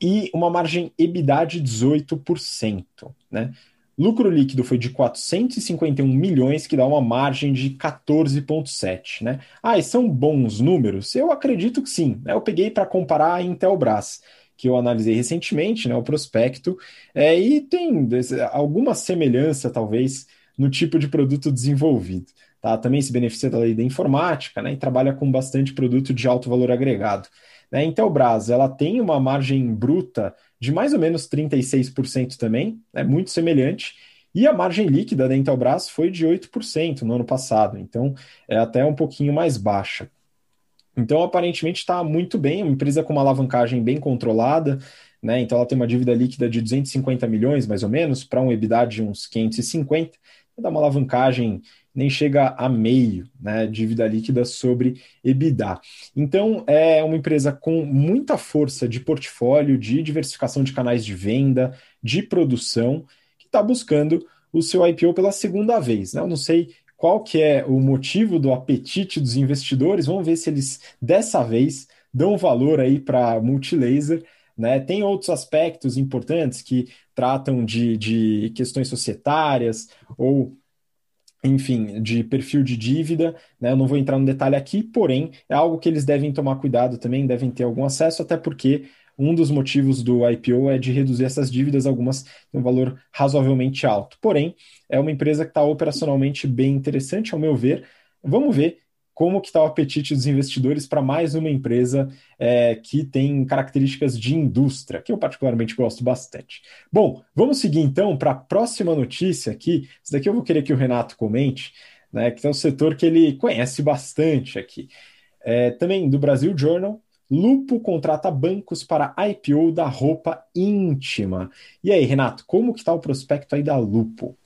E uma margem EBITDA de 18%, né? Lucro líquido foi de 451 milhões, que dá uma margem de 14,7, né? Ah, e são bons números? Eu acredito que sim. Né? Eu peguei para comparar a Intelbras, que eu analisei recentemente, né, o prospecto, é, e tem alguma semelhança, talvez, no tipo de produto desenvolvido. Tá? Também se beneficia da lei da informática né, e trabalha com bastante produto de alto valor agregado. Né? Intelbras, ela tem uma margem bruta de mais ou menos 36% também, é né, muito semelhante, e a margem líquida da Intelbras foi de 8% no ano passado, então é até um pouquinho mais baixa. Então, aparentemente, está muito bem, uma empresa com uma alavancagem bem controlada, né? Então, ela tem uma dívida líquida de 250 milhões, mais ou menos, para um EBITDA de uns 550, dá uma alavancagem nem chega a meio, né, dívida líquida sobre EBITDA. Então, é uma empresa com muita força de portfólio, de diversificação de canais de venda, de produção, que está buscando o seu IPO pela segunda vez. Né? Eu não sei qual que é o motivo do apetite dos investidores, vamos ver se eles, dessa vez, dão valor aí para Multilaser, né? Tem outros aspectos importantes que tratam de, de questões societárias ou enfim, de perfil de dívida, né? Eu não vou entrar no detalhe aqui, porém, é algo que eles devem tomar cuidado também, devem ter algum acesso, até porque um dos motivos do IPO é de reduzir essas dívidas, algumas têm um valor razoavelmente alto. Porém, é uma empresa que está operacionalmente bem interessante, ao meu ver. Vamos ver como que está o apetite dos investidores para mais uma empresa é, que tem características de indústria, que eu particularmente gosto bastante. Bom, vamos seguir então para a próxima notícia aqui. Isso daqui eu vou querer que o Renato comente, né, que é um setor que ele conhece bastante aqui. É, também do Brasil Journal, Lupo contrata bancos para IPO da roupa íntima. E aí, Renato, como que está o prospecto aí da Lupo?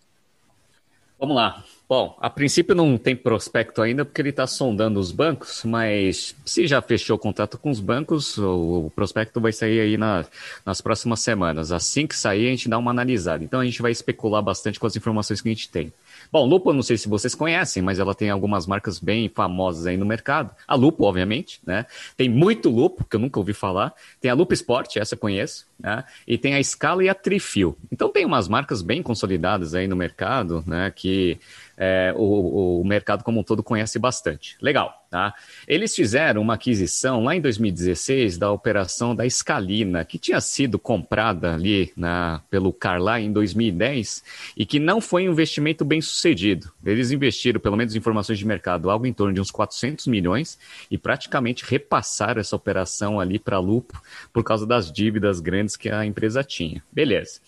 Vamos lá. Bom, a princípio não tem prospecto ainda porque ele está sondando os bancos, mas se já fechou o contrato com os bancos, o, prospecto vai sair aí na, nas próximas semanas. Assim que sair, a gente dá uma analisada. Então a gente vai especular bastante com as informações que a gente tem. Bom, Lupo, não sei se vocês conhecem, mas ela tem algumas marcas bem famosas aí no mercado. A Lupo, obviamente, né? Tem muito Lupo, que eu nunca ouvi falar. Tem a Lupo Sport, essa eu conheço, né? E tem a Scala e a Trifil. Então tem umas marcas bem consolidadas aí no mercado, né? Que é, o, o mercado como um todo conhece bastante. Legal. Tá? Eles fizeram uma aquisição lá em 2016 da operação da Scalina, que tinha sido comprada ali na, pelo Carlyle em 2010 e que não foi um investimento bem sucedido. Eles investiram, pelo menos informações de mercado, algo em torno de uns 400 milhões e praticamente repassaram essa operação ali para a Lupo por causa das dívidas grandes que a empresa tinha. Beleza.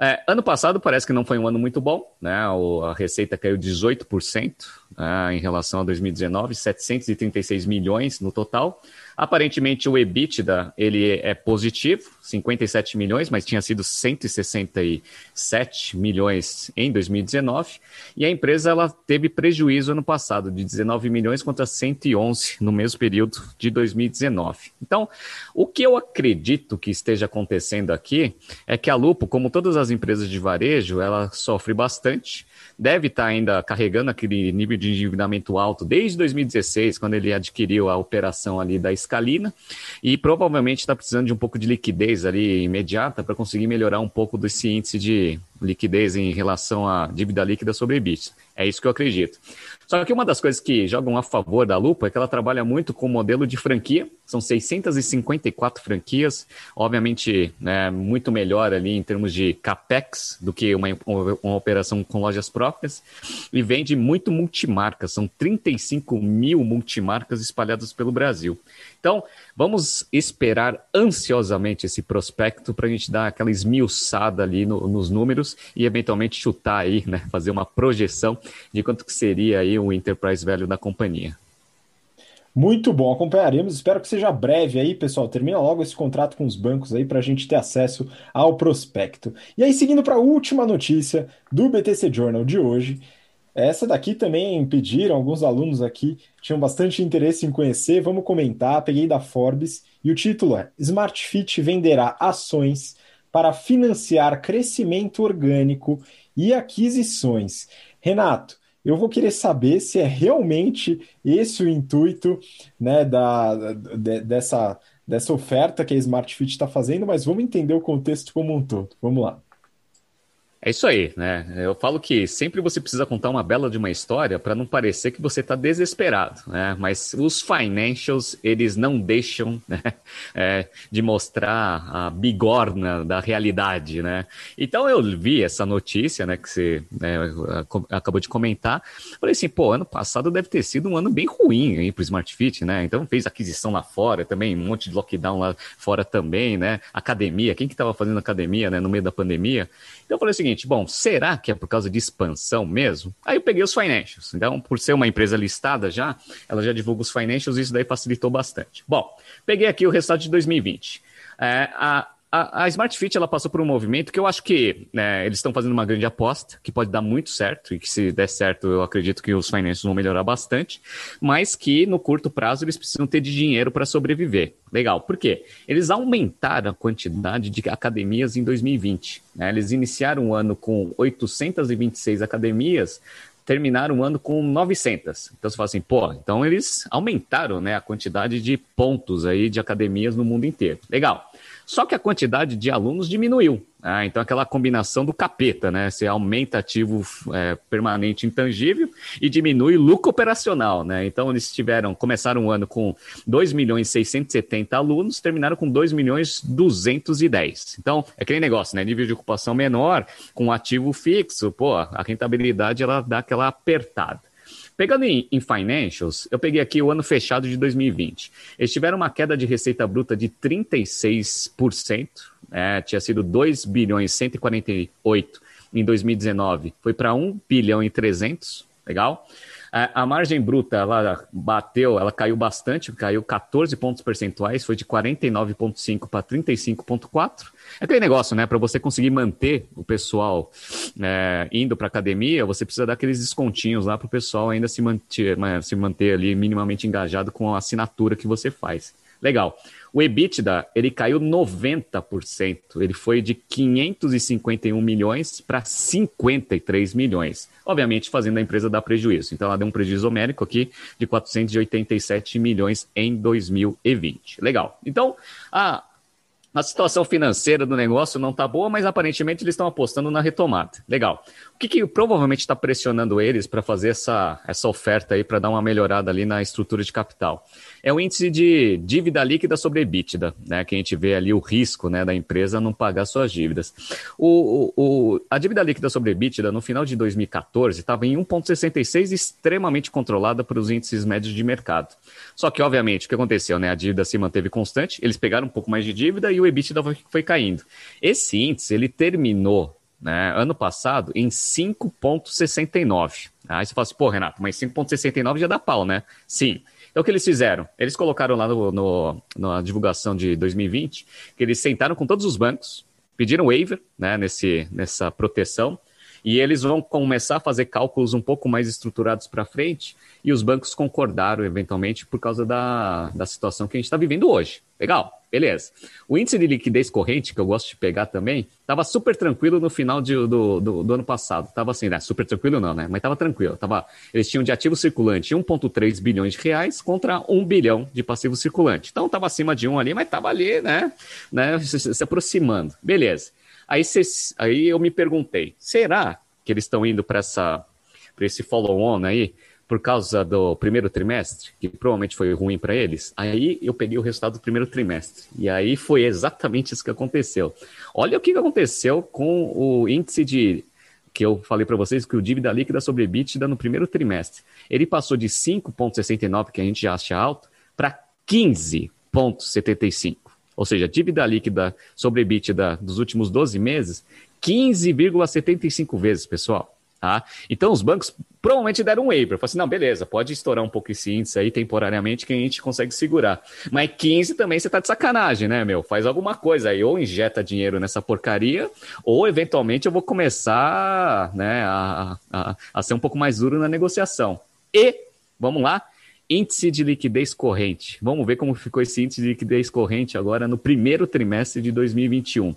É, ano passado parece que não foi um ano muito bom, né? O, a receita caiu 18% né, em relação a 2019, 736 milhões no total. Aparentemente o EBITDA ele é positivo, 57 milhões, mas tinha sido 167 milhões em 2019. E a empresa ela teve prejuízo ano passado de 19 milhões contra 111 no mesmo período de 2019. Então, o que eu acredito que esteja acontecendo aqui é que a Lupo, como todas as empresas de varejo, ela sofre bastante deve estar ainda carregando aquele nível de endividamento alto desde 2016, quando ele adquiriu a operação ali da Escalina, e provavelmente está precisando de um pouco de liquidez ali imediata para conseguir melhorar um pouco desse índice de liquidez em relação à dívida líquida sobre EBITDA. É isso que eu acredito. Só que uma das coisas que jogam a favor da Lupa é que ela trabalha muito com o modelo de franquia. São 654 franquias, obviamente né, muito melhor ali em termos de capex do que uma, uma operação com lojas próprias. E vende muito multimarca, são 35 mil multimarcas espalhadas pelo Brasil. Então, vamos esperar ansiosamente esse prospecto para a gente dar aquela esmiuçada ali no, nos números e eventualmente chutar aí, né, fazer uma projeção de quanto que seria aí o enterprise value da companhia. Muito bom, acompanharemos. Espero que seja breve aí, pessoal. Termina logo esse contrato com os bancos aí para a gente ter acesso ao prospecto. E aí, seguindo para a última notícia do BTC Journal de hoje. Essa daqui também pediram, alguns alunos aqui tinham bastante interesse em conhecer. Vamos comentar. Peguei da Forbes e o título é: Smart Fit venderá ações para financiar crescimento orgânico e aquisições. Renato, eu vou querer saber se é realmente esse o intuito né, da, de, dessa, dessa oferta que a Smart Fit está fazendo, mas vamos entender o contexto como um todo. Vamos lá. É isso aí, né? Eu falo que sempre você precisa contar uma bela de uma história para não parecer que você está desesperado, né? Mas os financials, eles não deixam (laughs) né? é, de mostrar a bigorna da realidade, né? Então eu vi essa notícia, né, que você né, acabou de comentar. Falei assim, pô, ano passado deve ter sido um ano bem ruim aí para o Smart Fit, né? Então fez aquisição lá fora também, um monte de lockdown lá fora também, né? Academia, quem que estava fazendo academia, né, no meio da pandemia? Então eu falei o seguinte, bom, será que é por causa de expansão mesmo? Aí eu peguei os financials. Então, por ser uma empresa listada já, ela já divulga os financials e isso daí facilitou bastante. Bom, peguei aqui o resultado de 2020. É, a, a, a Smart Fit ela passou por um movimento que eu acho que né, eles estão fazendo uma grande aposta, que pode dar muito certo, e que se der certo, eu acredito que os financeiros vão melhorar bastante, mas que no curto prazo eles precisam ter de dinheiro para sobreviver. Legal, por quê? Eles aumentaram a quantidade de academias em 2020. Né? Eles iniciaram o ano com 826 academias, terminaram o ano com 900. Então você fala assim, pô, então eles aumentaram né, a quantidade de pontos aí de academias no mundo inteiro. Legal. Só que a quantidade de alunos diminuiu. Ah, então, aquela combinação do capeta, né? Você aumenta ativo é, permanente intangível e diminui lucro operacional, né? Então, eles tiveram, começaram o ano com 2 milhões 670 alunos, terminaram com 2 milhões 210. Então, é aquele negócio, né? Nível de ocupação menor, com ativo fixo, pô, a rentabilidade ela dá aquela apertada. Pegando em, em, financials, eu peguei aqui o ano fechado de 2020. Eles tiveram uma queda de receita bruta de 36%, é, tinha sido 2 bilhões 148 em 2019, foi para 1 bilhão e 300, legal? A, a margem bruta, ela bateu, ela caiu bastante, caiu 14 pontos percentuais, foi de 49,5 para 35,4. É aquele negócio, né? Para você conseguir manter o pessoal é, indo para academia, você precisa dar aqueles descontinhos lá para o pessoal ainda se manter, se manter ali minimamente engajado com a assinatura que você faz. Legal. O EBITDA, ele caiu 90%. Ele foi de 551 milhões para 53 milhões. Obviamente, fazendo a empresa dar prejuízo. Então, ela deu um prejuízo homérico aqui de 487 milhões em 2020. Legal. Então, a, a situação financeira do negócio não está boa, mas aparentemente eles estão apostando na retomada. Legal. O que, que provavelmente está pressionando eles para fazer essa, essa oferta aí, para dar uma melhorada ali na estrutura de capital? É o índice de dívida líquida sobre EBITDA, né? Que a gente vê ali o risco né, da empresa não pagar suas dívidas. O, o, a dívida líquida sobre EBITDA no final de 2014 estava em 1,66, extremamente controlada por os índices médios de mercado. Só que, obviamente, o que aconteceu? Né? A dívida se manteve constante, eles pegaram um pouco mais de dívida e o EBITDA foi, foi caindo. Esse índice ele terminou né, ano passado em 5,69. Aí você fala assim, pô, Renato, mas 5,69 já dá pau, né? Sim. Então, o que eles fizeram? Eles colocaram lá no, no, na divulgação de 2020 que eles sentaram com todos os bancos, pediram waiver né, nesse, nessa proteção, e eles vão começar a fazer cálculos um pouco mais estruturados para frente, e os bancos concordaram eventualmente por causa da, da situação que a gente está vivendo hoje. Legal? Beleza. O índice de liquidez corrente, que eu gosto de pegar também, estava super tranquilo no final de, do, do, do, ano passado. Estava assim, né? Super tranquilo não, né? Mas estava tranquilo. Tava, eles tinham de ativo circulante 1,3 bilhões de reais contra 1 bilhão de passivo circulante. Então estava acima de um ali, mas estava ali, né? né? Se, se, aproximando. Beleza. Aí, cê, aí eu me perguntei, será que eles estão indo para esse follow-on aí? por causa do primeiro trimestre, que provavelmente foi ruim para eles, aí eu peguei o resultado do primeiro trimestre. E aí foi exatamente isso que aconteceu. Olha o que aconteceu com o índice de que eu falei para vocês que o dívida líquida sobre EBITDA no primeiro trimestre, ele passou de 5.69, que a gente acha alto, para 15.75. Ou seja, dívida líquida sobre EBITDA dos últimos 12 meses, 15,75 vezes, pessoal. Tá? Então, os bancos provavelmente deram um waiver. Falaram assim, não, beleza, pode estourar um pouco esse índice aí temporariamente que a gente consegue segurar. Mas 15 também você tá de sacanagem, né, meu? Faz alguma coisa aí, ou injeta dinheiro nessa porcaria, ou eventualmente eu vou começar né, a, a, a ser um pouco mais duro na negociação. E, vamos lá, índice de liquidez corrente. Vamos ver como ficou esse índice de liquidez corrente agora no primeiro trimestre de 2021.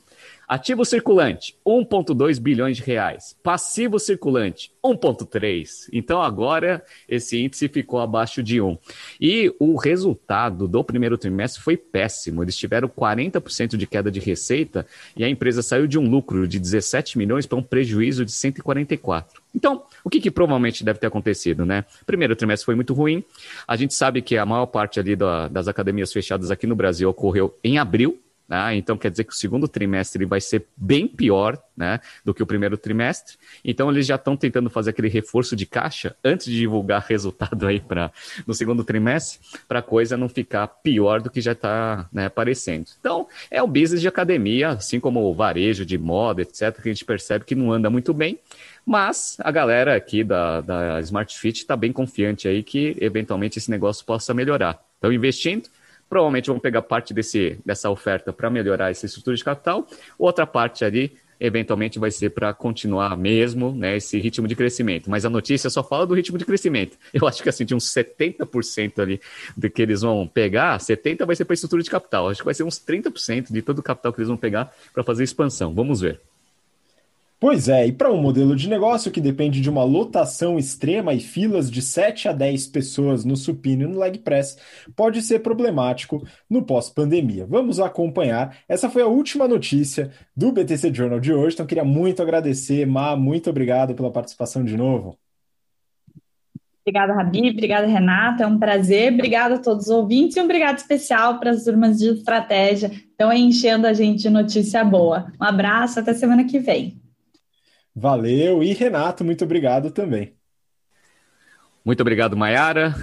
Ativo circulante, 1,2 bilhões de reais. Passivo circulante, 1,3. Então agora esse índice ficou abaixo de 1. E o resultado do primeiro trimestre foi péssimo. Eles tiveram 40% de queda de receita e a empresa saiu de um lucro de 17 milhões para um prejuízo de 144. Então, o que, que, provavelmente deve ter acontecido, né? Primeiro trimestre foi muito ruim. A gente sabe que a maior parte ali da, das academias fechadas aqui no Brasil ocorreu em abril, né? Então quer dizer que o segundo trimestre vai ser bem pior né, do que o primeiro trimestre. Então eles já estão tentando fazer aquele reforço de caixa antes de divulgar (laughs) resultado aí para no segundo trimestre, para a coisa não ficar pior do que já está né, aparecendo. Então é o business de academia, assim como o varejo de moda, etc., que a gente percebe que não anda muito bem. Mas a galera aqui da, da Smart Fit está bem confiante aí que eventualmente esse negócio possa melhorar. Estão investindo, provavelmente vão pegar parte desse, dessa oferta para melhorar essa estrutura de capital, outra parte ali eventualmente vai ser para continuar mesmo né, esse ritmo de crescimento. Mas a notícia só fala do ritmo de crescimento. (laughs) Eu acho que assim, de uns 70% ali do que eles vão pegar, 70% vai ser para estrutura de capital. Acho que vai ser uns 30% de todo o capital que eles vão pegar para fazer expansão. Vamos ver. Pois é, e para um modelo de negócio que depende de uma lotação extrema e filas de 7 a 10 pessoas no supino e no leg press, pode ser problemático no pós-pandemia. Vamos acompanhar. Essa foi a última notícia do BTC Journal de hoje, então queria muito agradecer, Ma, muito obrigado pela participação de novo. Obrigada, Rabi, obrigada, Renata, é um prazer. Obrigada a todos os ouvintes e um obrigado especial para as turmas de estratégia. Estão enchendo a gente de notícia boa. Um abraço, até semana que vem. Valeu. E Renato, muito obrigado também. Muito obrigado, Mayara,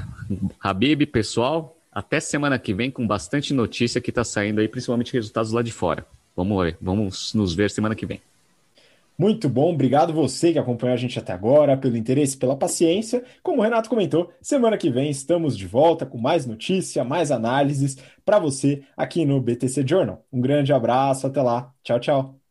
Habib, pessoal. Até semana que vem com bastante notícia que está saindo aí, principalmente resultados lá de fora. Vamos ver, vamos nos ver semana que vem. Muito bom, obrigado você que acompanhou a gente até agora, pelo interesse, pela paciência. Como o Renato comentou, semana que vem estamos de volta com mais notícia, mais análises para você aqui no BTC Journal. Um grande abraço, até lá. Tchau, tchau.